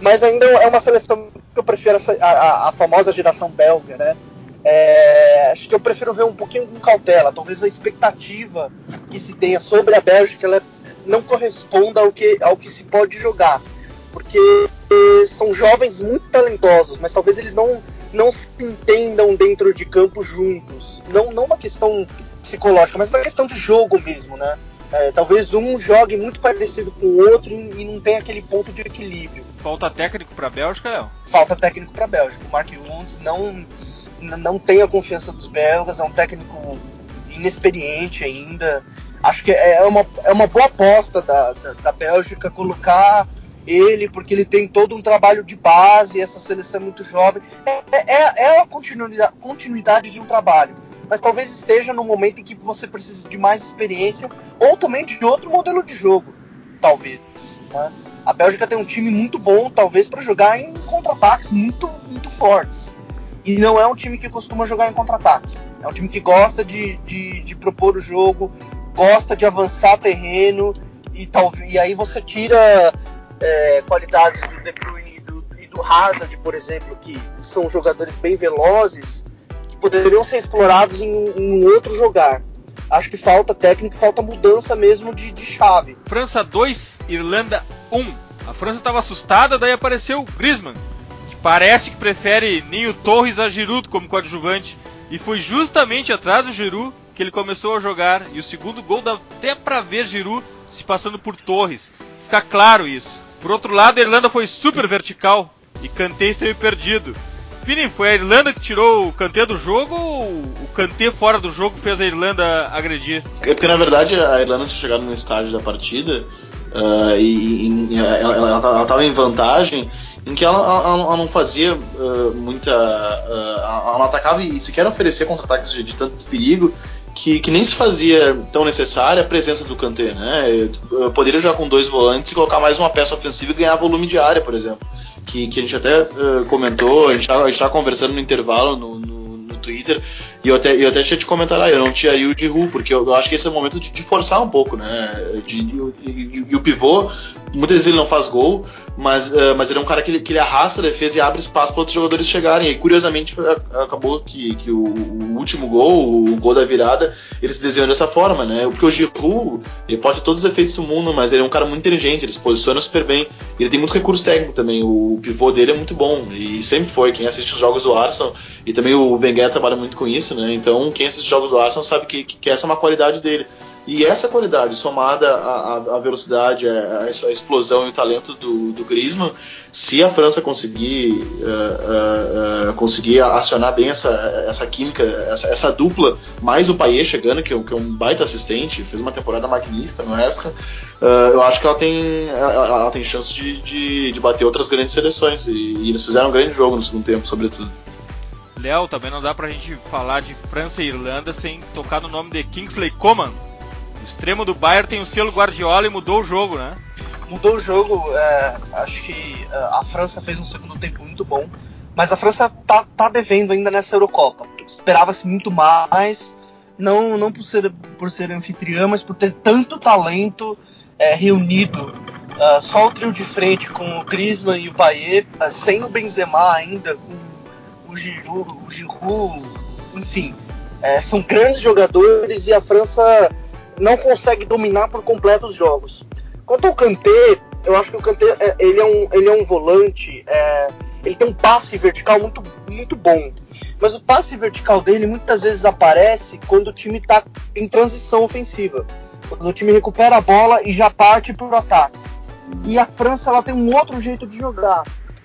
mas ainda é uma seleção que eu prefiro essa, a, a, famosa geração belga, né? É, acho que eu prefiro ver um pouquinho com cautela. Talvez a expectativa que se tenha sobre a Bélgica ela não corresponda ao que, ao que se pode jogar. Porque são jovens muito talentosos, mas talvez eles não, não se entendam dentro de campo juntos. Não, não uma questão psicológica, mas uma questão de jogo mesmo, né? É, talvez um jogue muito parecido com o outro e não tenha aquele ponto de equilíbrio. Falta técnico para a Bélgica, Léo? Falta técnico para a Bélgica. O Mark Wunds não, não tem a confiança dos belgas, é um técnico inexperiente ainda. Acho que é uma, é uma boa aposta da, da, da Bélgica colocar ele, porque ele tem todo um trabalho de base, essa seleção é muito jovem. É, é, é a continuidade, continuidade de um trabalho. Mas talvez esteja no momento em que você precisa de mais experiência ou também de outro modelo de jogo. Talvez. Né? A Bélgica tem um time muito bom, talvez, para jogar em contra-ataques muito, muito fortes. E não é um time que costuma jogar em contra-ataque. É um time que gosta de, de, de propor o jogo, gosta de avançar terreno e, tal, e aí você tira é, qualidades do De Bruyne e do, e do Hazard, por exemplo, que são jogadores bem velozes, que poderiam ser explorados em, em outro jogar. Acho que falta técnica, falta mudança mesmo de, de chave. França 2, Irlanda 1. A França estava assustada, daí apareceu o Griezmann, que parece que prefere Ninho Torres a Giroud como coadjuvante. E foi justamente atrás do Giroud que ele começou a jogar. E o segundo gol dá até para ver Giroud se passando por Torres. Fica claro isso. Por outro lado, a Irlanda foi super vertical e Kanté esteve perdido. Vini, foi a Irlanda que tirou o Kanté do jogo ou o Kanté fora do jogo fez a Irlanda agredir? É porque na verdade a Irlanda tinha chegado no estágio da partida uh, e, e ela estava em vantagem em que ela, ela, ela não fazia uh, muita. Uh, ela não atacava e sequer oferecia contra-ataques de, de, tanto perigo que, que nem se fazia tão necessária a presença do Kanté, né? Eu poderia jogar com dois volantes e colocar mais uma peça ofensiva e ganhar volume de área, por exemplo. Que, que a gente até uh, comentou, a gente estava conversando no intervalo no, no, no, Twitter, e eu até, eu até tinha te comentado, ah, eu não tiraria o de porque eu, eu, acho que esse é o momento de, de forçar um pouco, né? De, de, e, o pivô, muitas vezes ele não faz gol, mas, uh, mas ele é um cara que que ele arrasta a defesa e abre espaço para outros jogadores chegarem. E curiosamente acabou que, que o, o, último gol, o gol da virada, ele se desenhou dessa forma, né? Porque o Giroud, ele pode ter todos os efeitos do mundo, mas ele é um cara muito inteligente, ele se posiciona super bem. Ele tem muito recurso técnico também. O pivô dele é muito bom e sempre foi. Quem assiste os jogos do Arsenal e também o Wenger trabalha muito com isso, né? Então quem assiste os jogos do Arsenal sabe que, que essa é uma qualidade dele. E essa qualidade, somada à, velocidade, à, explosão e o talento do, do Griezmann, se a França conseguir, uh, uh, conseguir acionar bem essa, essa química, essa, essa dupla, mais o Payet chegando, que é, que é, um baita assistente, fez uma temporada magnífica no Esca, eu acho que ela tem, ela, ela tem chance de, de, de, bater outras grandes seleções. E, e eles fizeram um grande jogo no segundo tempo, sobretudo. Léo, também não dá pra gente falar de França e Irlanda sem tocar no nome de Kingsley Coman, o extremo do Bayern tem o selo Guardiola e mudou o jogo, né? Mudou o jogo. É, acho que é, a França fez um segundo tempo muito bom. Mas a França tá, tá devendo ainda nessa Eurocopa. Esperava-se muito mais. Não, não por, ser, por ser anfitriã, mas por ter tanto talento é, reunido. Uh, só o trio de frente com o Griezmann e o Payet, uh, sem o Benzema ainda, com o Giroud, o Giroud enfim. É, são grandes jogadores e a França não consegue dominar por completo os jogos. Quanto ao Kanté, eu acho que o Kanté é, ele é um, ele é um volante, é, ele tem um passe vertical muito, muito bom. Mas o passe vertical dele muitas vezes aparece quando o time está em transição ofensiva. Quando o time recupera a bola e já parte para o ataque. E a França ela tem um outro jeito de jogar.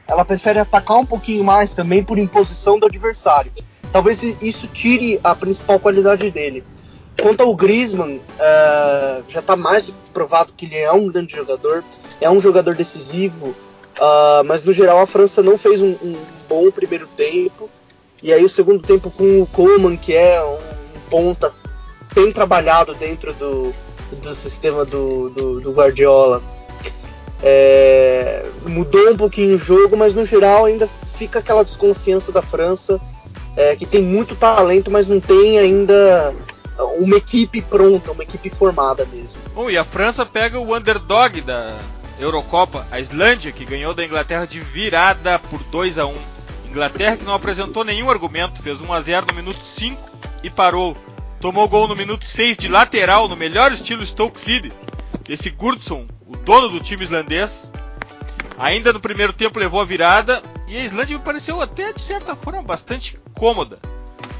Ela prefere atacar um pouquinho mais também por imposição do adversário. Talvez isso tire a principal qualidade dele. Quanto ao Griezmann, uh, já está mais do que provado que ele é um grande jogador, é um jogador decisivo, uh, mas no geral a França não fez um, um, bom primeiro tempo. E aí o segundo tempo com o Coleman, que é um ponta tem trabalhado dentro do, do sistema do, do, do Guardiola. É, mudou um pouquinho o jogo, mas no geral ainda fica aquela desconfiança da França, é, que tem muito talento, mas não tem ainda uma equipe pronta, uma equipe formada mesmo. Bom, e a França pega o underdog da Eurocopa, a Islândia, que ganhou da Inglaterra de virada por 2 a 1 Inglaterra que não apresentou nenhum argumento, fez 1 a 0 no minuto 5 e parou. Tomou gol no minuto 6 de lateral, no melhor estilo Stoke City. Esse Gurdson, o dono do time islandês, ainda no primeiro tempo levou a virada e a Islândia me pareceu até de certa forma bastante cômoda.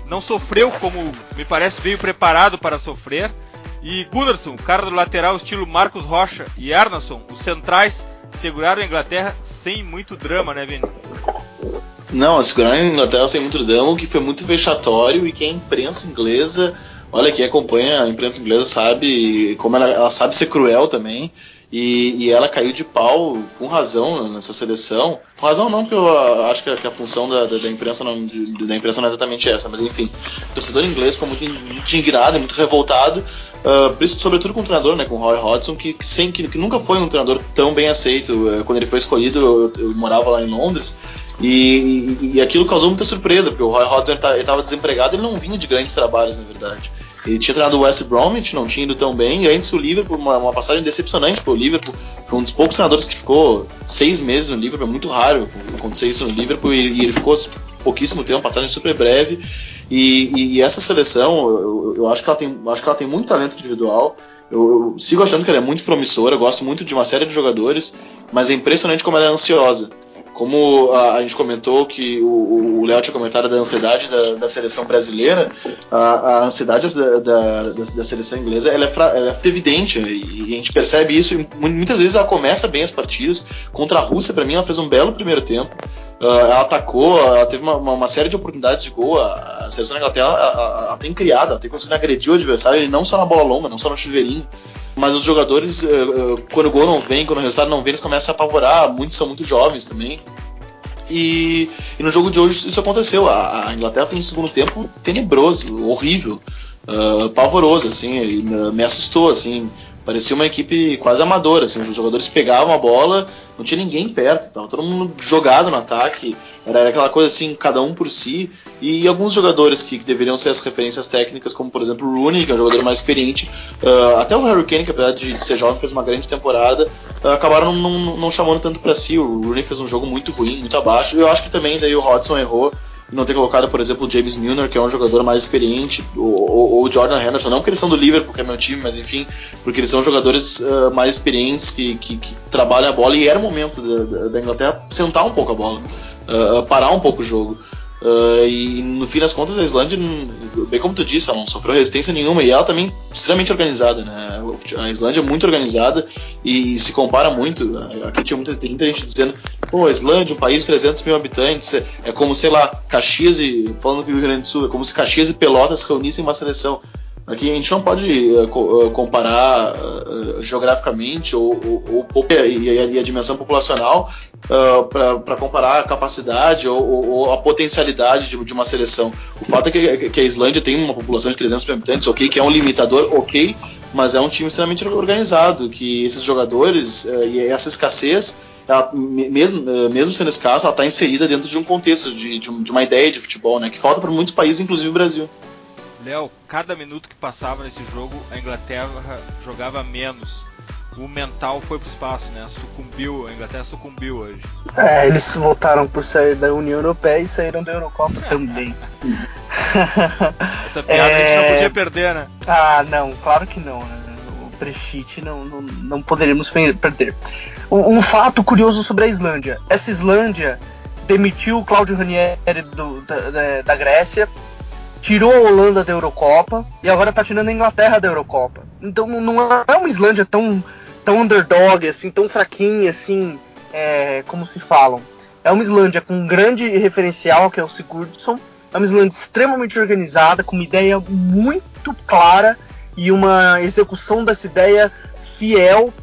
Não sofreu como me parece veio preparado para sofrer. E Gunnarsson, cara do lateral estilo Marcos Rocha e Arnason, os centrais, seguraram a Inglaterra sem muito drama, né, Vini? Não, seguraram a Inglaterra sem muito drama, o que foi muito vexatório e que a imprensa inglesa, olha, quem acompanha a imprensa inglesa sabe como ela, ela sabe ser cruel também. E, e, ela caiu de pau com razão nessa seleção. Com razão não, porque eu acho que a, que a função da, da, da imprensa não, de, da imprensa não é exatamente essa, mas enfim, o torcedor inglês ficou muito indignado, muito revoltado, uh, sobretudo com o treinador, né, com o Roy Hodgson, que, que, sem, que, que nunca foi um treinador tão bem aceito. Uh, quando ele foi escolhido, eu, eu morava lá em Londres, e, e, e, aquilo causou muita surpresa, porque o Roy Hodgson estava desempregado, ele não vinha de grandes trabalhos, na verdade. Ele tinha treinado o West Bromwich, não tinha ido tão bem, e antes o Liverpool, uma, uma passagem decepcionante para o Liverpool, foi um dos poucos treinadores que ficou seis meses no Liverpool, é muito raro acontecer isso no Liverpool, e, e ele ficou pouquíssimo tempo, uma passagem super breve, e, e essa seleção, eu, eu, acho, que ela tem, acho que ela tem muito talento individual, eu, eu, sigo achando que ela é muito promissora, gosto muito de uma série de jogadores, mas é impressionante como ela é ansiosa. Como a, a gente comentou que o Léo tinha comentado da ansiedade da, da seleção brasileira, a, a ansiedade da, da, da, seleção inglesa ela é, fra, ela é evidente e, e, a gente percebe isso. E muitas vezes ela começa bem as partidas. Contra a Rússia, para mim, ela fez um belo primeiro tempo. Uh, ela atacou, ela teve uma, uma, série de oportunidades de gol. A, a seleção da Inglaterra ela, ela tem criado, ela tem conseguido agredir o adversário, não só na bola longa, não só no chuveirinho. Mas os jogadores, uh, uh, quando o gol não vem, quando o resultado não vem, eles começam a apavorar. Muitos são muito jovens também. E, e, no jogo de hoje isso aconteceu. A, a, Inglaterra fez um segundo tempo tenebroso, horrível, uh, pavoroso, assim, me assustou, assim. Parecia uma equipe quase amadora, assim, os jogadores pegavam a bola, não tinha ninguém perto, estava todo mundo jogado no ataque, era, aquela coisa assim, cada um por si, e alguns jogadores que, que, deveriam ser as referências técnicas, como por exemplo o Rooney, que é um jogador mais experiente, uh, até o Harry Kane, que apesar de, de ser jovem fez uma grande temporada, uh, acabaram não, não, não, chamando tanto para si, o Rooney fez um jogo muito ruim, muito abaixo, eu acho que também daí o Hodgson errou não ter colocado, por exemplo, o James Milner, que é um jogador mais experiente, ou, o Jordan Henderson, não porque eles são do Liverpool, que é meu time, mas enfim, porque eles são jogadores uh, mais experientes que, que, que, trabalham a bola e era o momento da, da Inglaterra sentar um pouco a bola, uh, parar um pouco o jogo. Uh, e no fim das contas a Islândia, bem como tu disse, ela não sofreu resistência nenhuma e ela também extremamente organizada, né? A Islândia é muito organizada e, e se compara muito. Aqui tinha muita, muita, gente dizendo, pô, a Islândia, um país de 300 mil habitantes, é, é como, sei lá, Caxias e, falando do Rio Grande do Sul, é como se Caxias e Pelotas reunissem uma seleção. Aqui a gente não pode uh, comparar uh, geograficamente ou, ou, ou e, a, e, a, dimensão populacional uh, para comparar a capacidade ou, ou a potencialidade de, de, uma seleção. O fato é que, que, a Islândia tem uma população de 300 mil habitantes, ok, que é um limitador, ok, mas é um time extremamente organizado, que esses jogadores e essa escassez ela, mesmo, mesmo sendo escassa, ela está inserida dentro de um contexto, de, de, uma ideia de futebol, né, que falta para muitos países, inclusive o Brasil. Léo, cada minuto que passava nesse jogo, a Inglaterra jogava menos. O mental foi pro espaço, né? Sucumbiu, a Inglaterra sucumbiu hoje. É, eles voltaram por sair da União Europeia e saíram da Eurocopa também. Essa piada é... a gente não é. podia perder, né? Ah, não, claro que não, né? O Prechite não, não, não poderíamos perder. Um, um, fato curioso sobre a Islândia. Essa Islândia demitiu o Claudio Ranieri do, da, da Grécia tirou a Holanda da Eurocopa e agora tá tirando a Inglaterra da Eurocopa. Então não é uma Islândia tão, tão underdog, assim, tão fraquinha, assim, é, como se falam. É uma Islândia com um grande referencial, que é o Sigurdsson. É uma Islândia extremamente organizada, com uma ideia muito clara e uma execução dessa ideia fiel,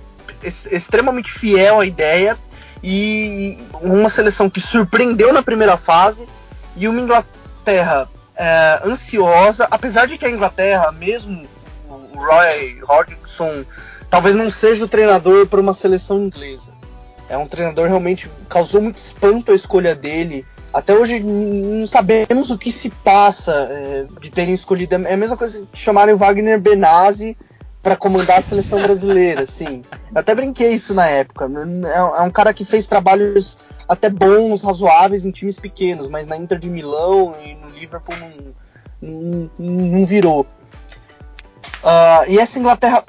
extremamente fiel à ideia. E uma seleção que surpreendeu na primeira fase e uma Inglaterra é, ansiosa, apesar de que a Inglaterra, mesmo o Roy Hodgson, talvez não seja o treinador para uma seleção inglesa. É um treinador realmente causou muito espanto a escolha dele. Até hoje não sabemos o que se passa é, de terem escolhido. É a mesma coisa que chamarem Wagner Benazzi para comandar a seleção brasileira, assim. Eu até brinquei isso na época. É, é um cara que fez trabalhos até bons, razoáveis em times pequenos, mas na Inter de Milão e no Liverpool não, não, não virou. Uh, e essa Inglaterra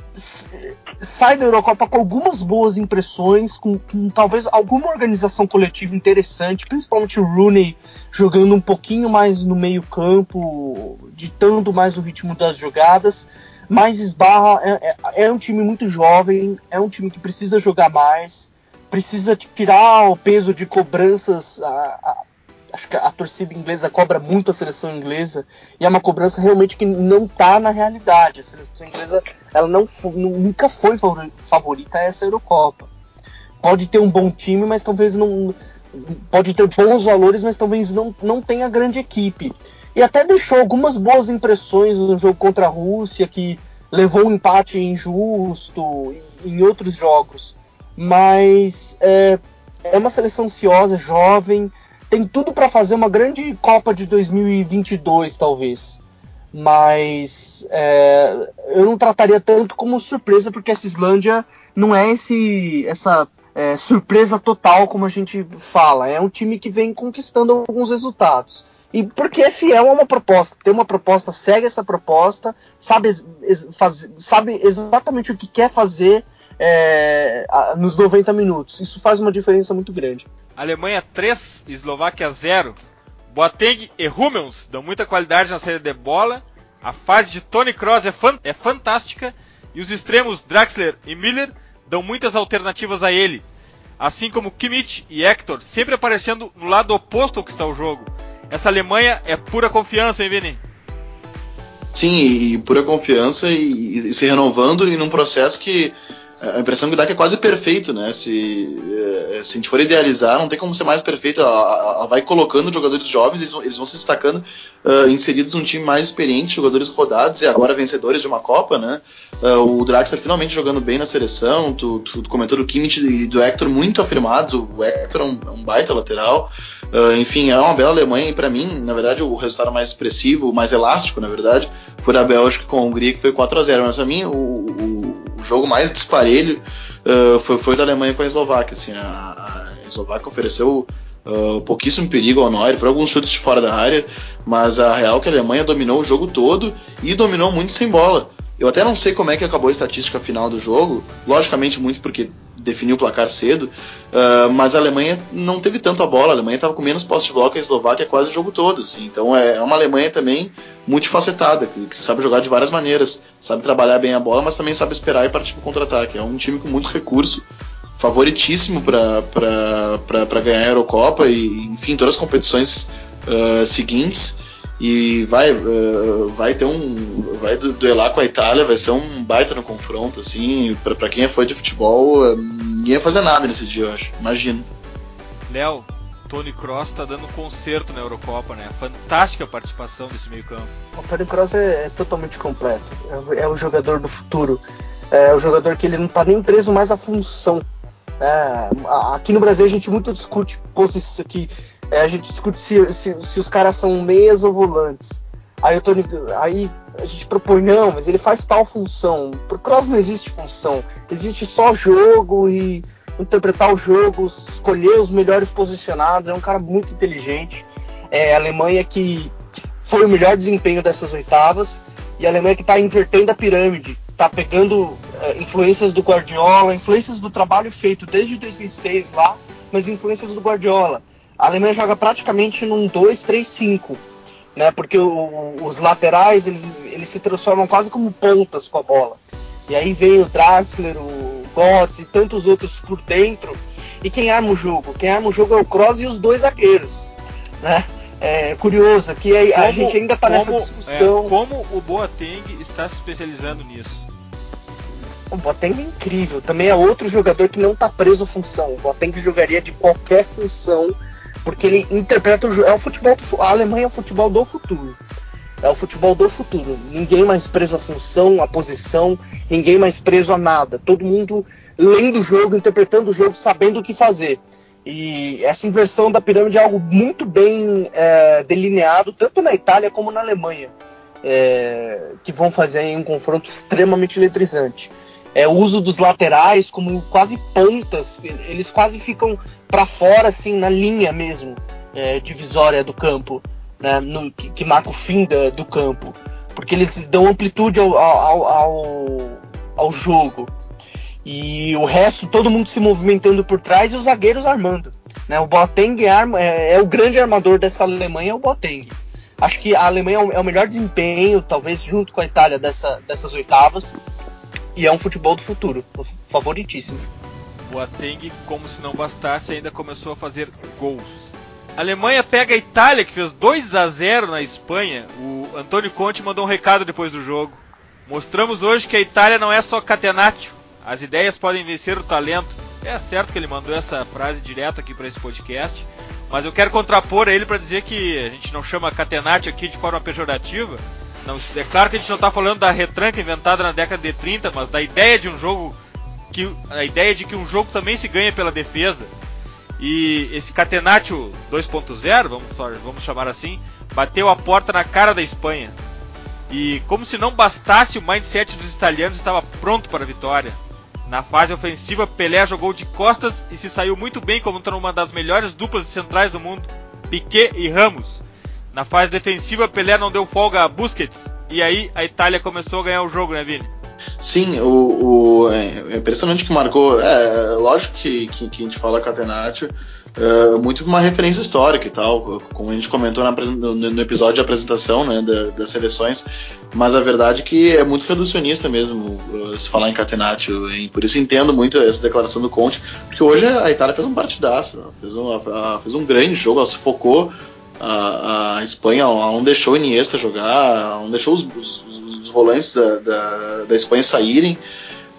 sai da Eurocopa com algumas boas impressões, com, com, talvez alguma organização coletiva interessante, principalmente o Rooney jogando um pouquinho mais no meio campo, ditando mais o ritmo das jogadas, mas esbarra, é, é, é um time muito jovem, é um time que precisa jogar mais, precisa tirar o peso de cobranças. A, a, acho que a torcida inglesa cobra muito a seleção inglesa e é uma cobrança realmente que não está na realidade. A seleção inglesa ela não, nunca foi favorita a essa Eurocopa. Pode ter um bom time, mas talvez não. Pode ter bons valores, mas talvez não, não tenha grande equipe. E até deixou algumas boas impressões no jogo contra a Rússia, que levou um empate injusto em outros jogos mas é, é uma seleção ansiosa, jovem, tem tudo para fazer uma grande Copa de 2022, talvez. Mas é, eu não trataria tanto como surpresa, porque essa Islândia não é esse, essa é, surpresa total como a gente fala. É um time que vem conquistando alguns resultados. E porque é fiel a uma proposta, tem uma proposta, segue essa proposta, sabe, faz, sabe exatamente o que quer fazer é, nos 90 minutos. Isso faz uma diferença muito grande. Alemanha 3, Eslováquia 0. Boateng e Hummels dão muita qualidade na saída de bola. A fase de Tony Kroos é, fan é fantástica. E os extremos Draxler e Miller dão muitas alternativas a ele. Assim como Kimmich e Hector, sempre aparecendo no lado oposto ao que está o jogo. Essa Alemanha é pura confiança, hein, Vini? Sim, e pura confiança e, e se renovando e num processo que a impressão que dá é que é quase perfeito, né? Se, é, se a gente for idealizar, não tem como ser mais perfeito. Ela, ela vai colocando jogadores jovens, eles vão, eles vão se destacando, uh, inseridos num time mais experiente, jogadores rodados e agora vencedores de uma Copa, né? Uh, o Draxler finalmente jogando bem na seleção. Tu, tu, tu comentou do Kimmich e do Hector muito afirmados. O Hector é um, é um baita lateral. Uh, enfim, é uma bela Alemanha e para mim, na verdade, o resultado mais expressivo, mais elástico, na verdade, foi a Bélgica com a Hungria, que foi 4 a 0 Mas pra mim, o, o, o jogo mais disparelho uh, foi, foi da Alemanha com a Eslováquia. Assim, a, a Eslováquia ofereceu uh, pouquíssimo perigo ao Neuer, por alguns chutes de fora da área, mas a real que a Alemanha dominou o jogo todo e dominou muito sem bola. Eu até não sei como é que acabou a estatística final do jogo, logicamente muito porque definiu o placar cedo, uh, mas a Alemanha não teve tanto a bola, a Alemanha estava com menos posse de bola que a Eslováquia quase o jogo todo, assim. então é, é uma Alemanha também multifacetada, que, que sabe jogar de várias maneiras, sabe trabalhar bem a bola, mas também sabe esperar e partir para o contra-ataque, é um time com muito recurso, favoritíssimo para ganhar a Eurocopa e, enfim, todas as competições uh, seguintes, e vai uh, vai ter um vai duelar com a Itália vai ser um baita no confronto assim. Para quem é fã de futebol uh, ninguém ia fazer nada nesse dia eu acho. Imagino. Léo Tony Cross está dando um concerto na Eurocopa né? Fantástica participação desse meio campo o Tony Cross é, é totalmente completo. É, é, o jogador do futuro. É o jogador que ele não está nem preso mais à função. É, aqui no Brasil a gente muito discute posição que é, a gente discute se, se, se, os caras são meias ou volantes. Aí, Tony, aí a gente propõe, não, mas ele faz tal função. Pro Cross não existe função. Existe só jogo e interpretar o jogo, escolher os melhores posicionados. É um cara muito inteligente. É a Alemanha que foi o melhor desempenho dessas oitavas. E a Alemanha que está invertendo a pirâmide. Está pegando é, influências do Guardiola, influências do trabalho feito desde 2006 lá, mas influências do Guardiola a Alemanha joga praticamente num 2-3-5, né? Porque o, os laterais eles, eles se transformam quase como pontas com a bola. E aí vem o Draxler, o Götze e tantos outros por dentro. E quem arma o jogo? Quem arma o jogo é o Kroos e os dois zagueiros, né? É curioso que a, a gente ainda está nessa discussão. É, como o Boateng está se especializando nisso? O Boateng é incrível. Também é outro jogador que não está preso à função. O Boateng jogaria de qualquer função porque ele interpreta o é o futebol, a Alemanha é o futebol do futuro. É o futebol do futuro. Ninguém mais preso à função, à posição, ninguém mais preso a nada. Todo mundo lendo o jogo, interpretando o jogo, sabendo o que fazer. E essa inversão da pirâmide é algo muito bem é, delineado, tanto na Itália como na Alemanha, é, que vão fazer um confronto extremamente eletrizante. É, o uso dos laterais como quase pontas, eles quase ficam para fora, assim, na linha mesmo, é, divisória do campo né, no, que, que, marca o fim da, do campo, porque eles dão amplitude ao, ao, ao, ao, jogo. E o resto, todo mundo se movimentando por trás e os zagueiros armando. Né? O Boateng é, é, é o grande armador dessa Alemanha, é o Boateng. Acho que a Alemanha é o, é o melhor desempenho, talvez junto com a Itália, dessa, dessas oitavas. E é um futebol do futuro, favoritíssimo. Boateng, como se não bastasse, ainda começou a fazer gols a Alemanha pega a Itália, que fez 2 a 0 na Espanha. O Antônio Conte mandou um recado depois do jogo. Mostramos hoje que a Itália não é só catenaccio. As ideias podem vencer o talento. É certo que ele mandou essa frase direto aqui para esse podcast, mas eu quero contrapor a ele para dizer que a gente não chama catenaccio aqui de forma pejorativa. Não, é claro que a gente não está falando da retranca inventada na década de 30, mas da ideia de um jogo que a ideia de que um jogo também se ganha pela defesa. E esse Catenaccio 2.0, vamos, vamos chamar assim, bateu a porta na cara da Espanha. E como se não bastasse, o mindset dos italianos estava pronto para a vitória. Na fase ofensiva, Pelé jogou de costas e se saiu muito bem como uma das melhores duplas de centrais do mundo, Piquet e Ramos. Na fase defensiva, Pelé não deu folga a Busquets, e aí a Itália começou a ganhar o jogo, né, Vini? Sim, o, o é, é impressionante que marcou. É, lógico que, que, que a gente fala Catenaccio, é, muito uma referência histórica e tal, como a gente comentou na, no, no, episódio de apresentação né, da, das seleções, mas a verdade é que é muito reducionista mesmo uh, se falar em Catenaccio, e por isso entendo muito essa declaração do Conte, porque hoje a Itália fez um partidaço, fez um, fez um grande jogo, ela sufocou a, a Espanha não deixou o Iniesta jogar, não deixou os, os, os volantes da, da, da, Espanha saírem.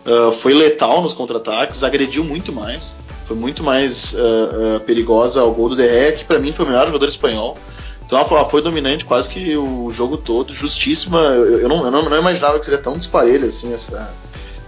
Uh, foi letal nos contra-ataques, agrediu muito mais, foi muito mais uh, uh, perigosa ao gol do Derré, que para mim foi o melhor jogador espanhol. Então ela foi dominante quase que o jogo todo, justíssima. Eu, eu, não, eu não, imaginava que seria tão disparelho assim essa,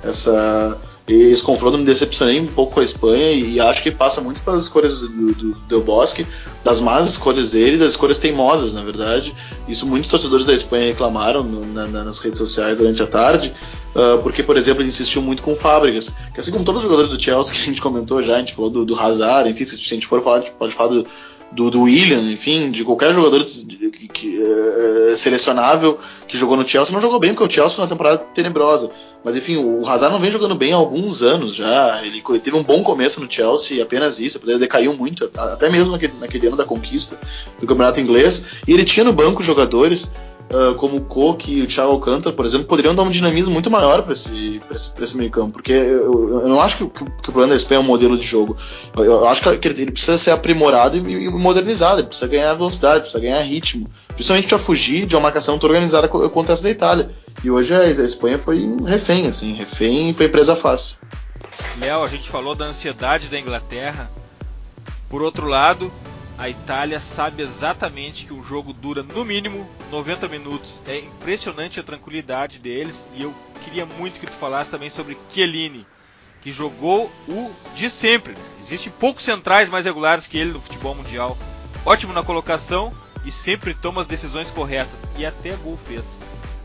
essa, esse confronto me decepcionei um pouco com a Espanha e acho que passa muito pelas escolhas do, do Bosque, das más escolhas dele, das escolhas teimosas, na verdade. Isso muitos torcedores da Espanha reclamaram no, na, nas redes sociais durante a tarde, uh, porque, por exemplo, ele insistiu muito com fábricas, que assim como todos os jogadores do Chelsea que a gente comentou já, a gente falou do, do Hazard, enfim, se a gente for falar, a gente pode falar do, do, do William, enfim, de qualquer jogador que, que é, selecionável que jogou no Chelsea, não jogou bem, porque o Chelsea foi uma temporada tenebrosa. Mas enfim, o Hazard não vem jogando bem há alguns anos já. Ele, ele teve um bom começo no Chelsea, apenas isso, ele decaiu muito, até mesmo naquele, naquele ano da conquista do campeonato inglês. E ele tinha no banco jogadores uh, como o Coque e o Thiago Alcântara, por exemplo, poderiam dar um dinamismo muito maior para esse, esse, esse meio campo, porque eu, eu não acho que, que, que, o problema da Espanha é um modelo de jogo. Eu, eu acho que ele precisa ser aprimorado e, e, modernizado, ele precisa ganhar velocidade, precisa ganhar ritmo, principalmente para fugir de uma marcação tão organizada que acontece da Itália. E hoje a, a Espanha foi um refém, assim, refém e foi presa fácil. Léo, a gente falou da ansiedade da Inglaterra. Por outro lado, a Itália sabe exatamente que o jogo dura no mínimo 90 minutos. É impressionante a tranquilidade deles e eu queria muito que tu falasse também sobre Chiellini, que jogou o de sempre. Existem poucos centrais mais regulares que ele no futebol mundial. Ótimo na colocação e sempre toma as decisões corretas e até gol fez.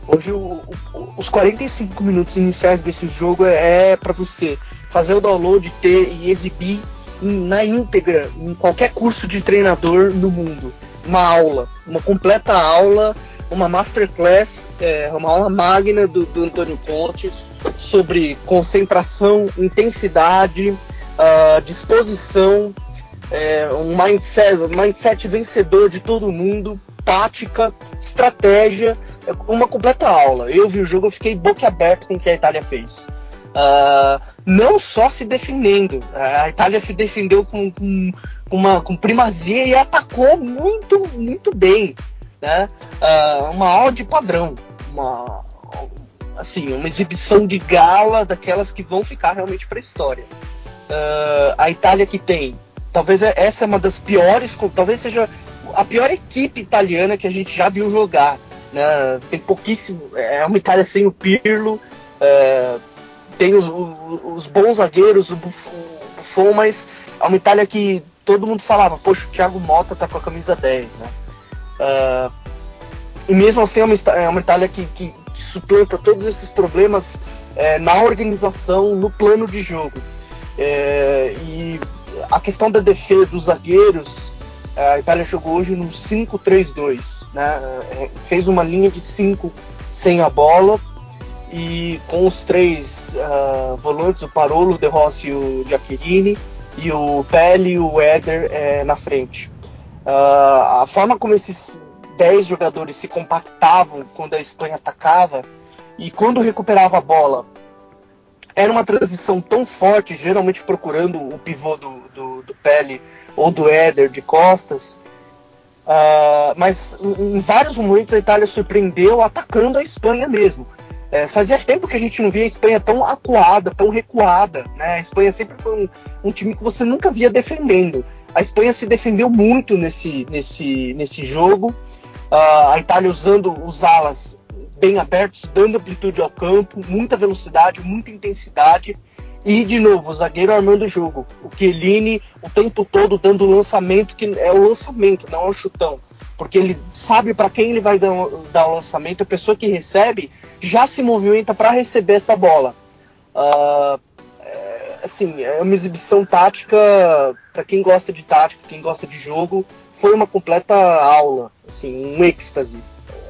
Hoje o, o, os 45 minutos iniciais desse jogo é, é para você fazer o download, ter e exibir na íntegra em qualquer curso de treinador no mundo. Uma aula, uma completa aula, uma masterclass, é, uma aula magna do, do Antônio Conte sobre concentração, intensidade, uh, disposição, é, um mindset, mindset vencedor de todo mundo, tática, estratégia, é uma completa aula. Eu vi o jogo, eu fiquei boca aberta com o que a Itália fez. Uh, não só se defendendo. A Itália se defendeu com, com, uma, com primazia e atacou muito, muito bem. Né? Uh, uma aula de padrão. Uma, assim, uma exibição de gala daquelas que vão ficar realmente para a história. Uh, a Itália que tem talvez é, essa é uma das piores, talvez seja a pior equipe italiana que a gente já viu jogar. Né? Tem pouquíssimo. É uma Itália sem o Pirlo, é, tem os, os, os, bons zagueiros, o Buffon, mas é uma Itália que todo mundo falava, poxa, o Thiago Mota tá com a camisa 10, né? Uh, e mesmo assim é uma, é uma Itália que, que, que, suplanta todos esses problemas é, na organização, no plano de jogo. É, e a questão da defesa dos zagueiros, é, a Itália jogou hoje no 5-3-2, né? Fez uma linha de 5 sem a bola e com os três uh, volantes, o Parolo, o De Rossi e o Giaccherini, e o Pele e o Éder é, na frente. Uh, a forma como esses 10 jogadores se compactavam quando a Espanha atacava e quando recuperava a bola era uma transição tão forte, geralmente procurando o pivô do, do, do ou do Éder de costas, uh, mas em vários momentos a Itália surpreendeu atacando a Espanha mesmo. É, fazia tempo que a gente não via a Espanha tão acuada, tão recuada. Né? A Espanha sempre foi um, um, time que você nunca via defendendo. A Espanha se defendeu muito nesse, nesse, nesse jogo. Uh, a Itália usando os alas bem abertos, dando amplitude ao campo, muita velocidade, muita intensidade. E, de novo, o zagueiro armando o jogo. O Chiellini o tempo todo dando o lançamento, que é o lançamento, não é o chutão. Porque ele sabe para quem ele vai dar, dar o lançamento, a pessoa que recebe já se movimenta para receber essa bola. Uh, assim, é uma exibição tática para quem gosta de tática, quem gosta de jogo, foi uma completa aula, assim, um êxtase.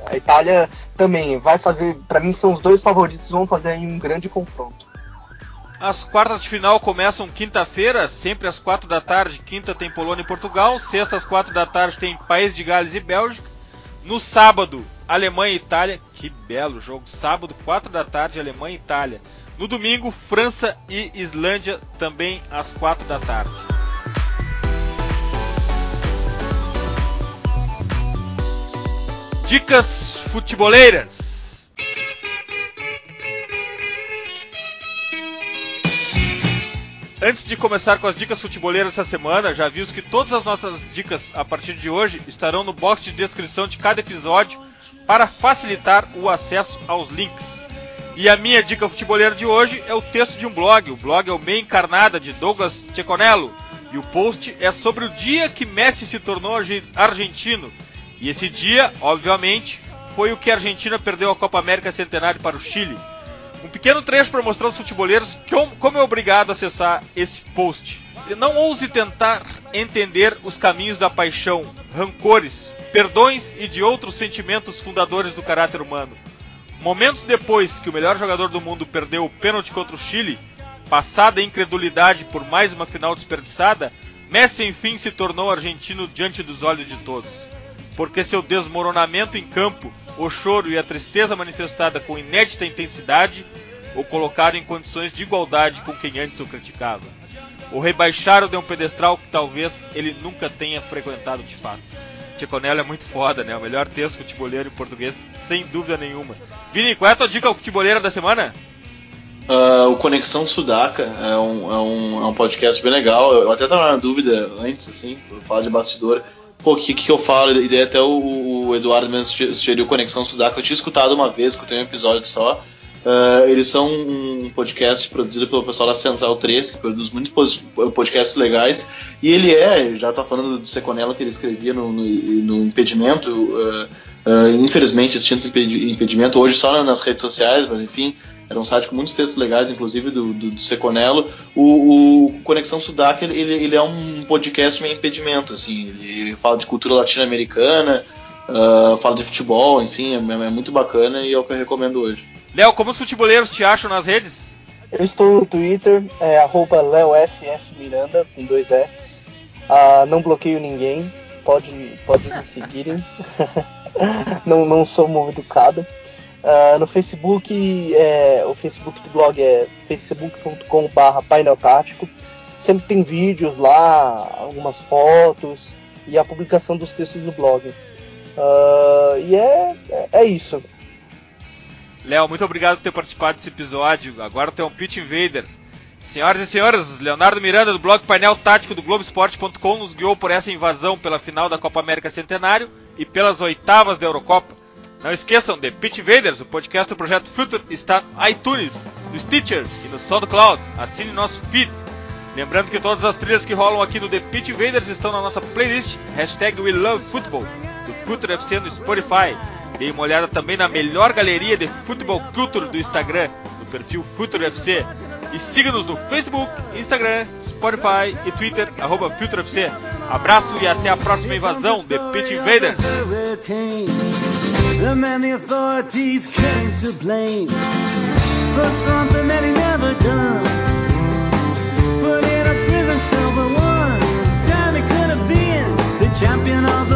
A Itália também vai fazer, para mim são os dois favoritos, vão fazer aí um grande confronto. As quartas de final começam quinta-feira, sempre às quatro da tarde. Quinta tem Polônia e Portugal. Sexta às quatro da tarde tem País de Gales e Bélgica. No sábado, Alemanha e Itália. Que belo jogo. Sábado, 4 da tarde, Alemanha e Itália. No domingo, França e Islândia, também às 4 da tarde. Dicas futeboleiras. Antes de começar com as dicas futeboleiras essa semana, já aviso que todas as nossas dicas a partir de hoje estarão no box de descrição de cada episódio para facilitar o acesso aos links. E a minha dica futeboleira de hoje é o texto de um blog. O blog é o Meia Encarnada de Douglas Ceconello. E o post é sobre o dia que Messi se tornou argentino. E esse dia, obviamente, foi o que a Argentina perdeu a Copa América Centenário para o Chile. Um pequeno trecho para mostrar aos futeboleiros como é obrigado a acessar esse post. Não ouse tentar entender os caminhos da paixão, rancores, perdões e de outros sentimentos fundadores do caráter humano. Momentos depois que o melhor jogador do mundo perdeu o pênalti contra o Chile, passada a incredulidade por mais uma final desperdiçada, Messi enfim se tornou argentino diante dos olhos de todos. Porque seu desmoronamento em campo o choro e a tristeza manifestada com inédita intensidade o colocaram em condições de igualdade com quem antes o criticava. O rebaixaram de um pedestral que talvez ele nunca tenha frequentado de fato. Ticonello é muito foda, né? O melhor texto futeboleiro em português, sem dúvida nenhuma. Vini, qual é a tua dica futeboleira da semana? Uh, o Conexão Sudaca é um, é, um, é um podcast bem legal. Eu até tava na dúvida antes, assim, falar de bastidor pô, o que, que eu falo? E daí até o, o Eduardo mesmo sugeriu Conexão Sudaca. Eu tinha escutado uma vez, tenho um episódio só. Uh, eles são um podcast produzido pelo pessoal da Central 3, que produz muitos podcasts legais. E ele é, já tá falando do Seconello que ele escrevia no, no, no Impedimento, uh, uh, infelizmente extinto Impedimento, hoje só nas redes sociais, mas enfim, era um site com muitos textos legais, inclusive do, do, do Seconello. O, o, Conexão Sudaca, ele, ele é um podcast meio impedimento, assim, ele fala de cultura latino-americana, fala de futebol, enfim, é, é, muito bacana e é o que eu recomendo hoje. Léo, como os futeboleiros te acham nas redes? Eu estou no Twitter, é arroba leofmiranda, com dois Fs. Uh, não bloqueio ninguém, pode, pode me seguirem. não, não sou mal educado. Uh, no Facebook, é, o Facebook do blog é facebook.com.br painel. Sempre tem vídeos lá, algumas fotos e a publicação dos textos no blog. Uh, e é, é, é isso. Léo, muito obrigado por ter participado desse episódio. Agora é um Pitch Invader. Senhoras e senhores, Leonardo Miranda do blog Painel Tático do Globoesporte.com nos guiou por essa invasão pela final da Copa América Centenário e pelas oitavas da Eurocopa. Não esqueçam de Pitch Invaders, o podcast do Projeto Future está no iTunes, no Stitcher e no SoundCloud. Assine nosso feed. Lembrando que todas as trilhas que rolam aqui no The Pitch Invaders estão na nossa playlist, hashtag We Love Football, do Future FC no Spotify. Dê uma olhada também na melhor galeria de futebol culture do Instagram, no perfil Future FC. E siga-nos no Facebook, Instagram, Spotify e Twitter, arroba. Abraço e até a próxima invasão de Pitch Invaders. The many authorities came to blame for something that he never done. Put in a prison cell for one time could have been the champion of the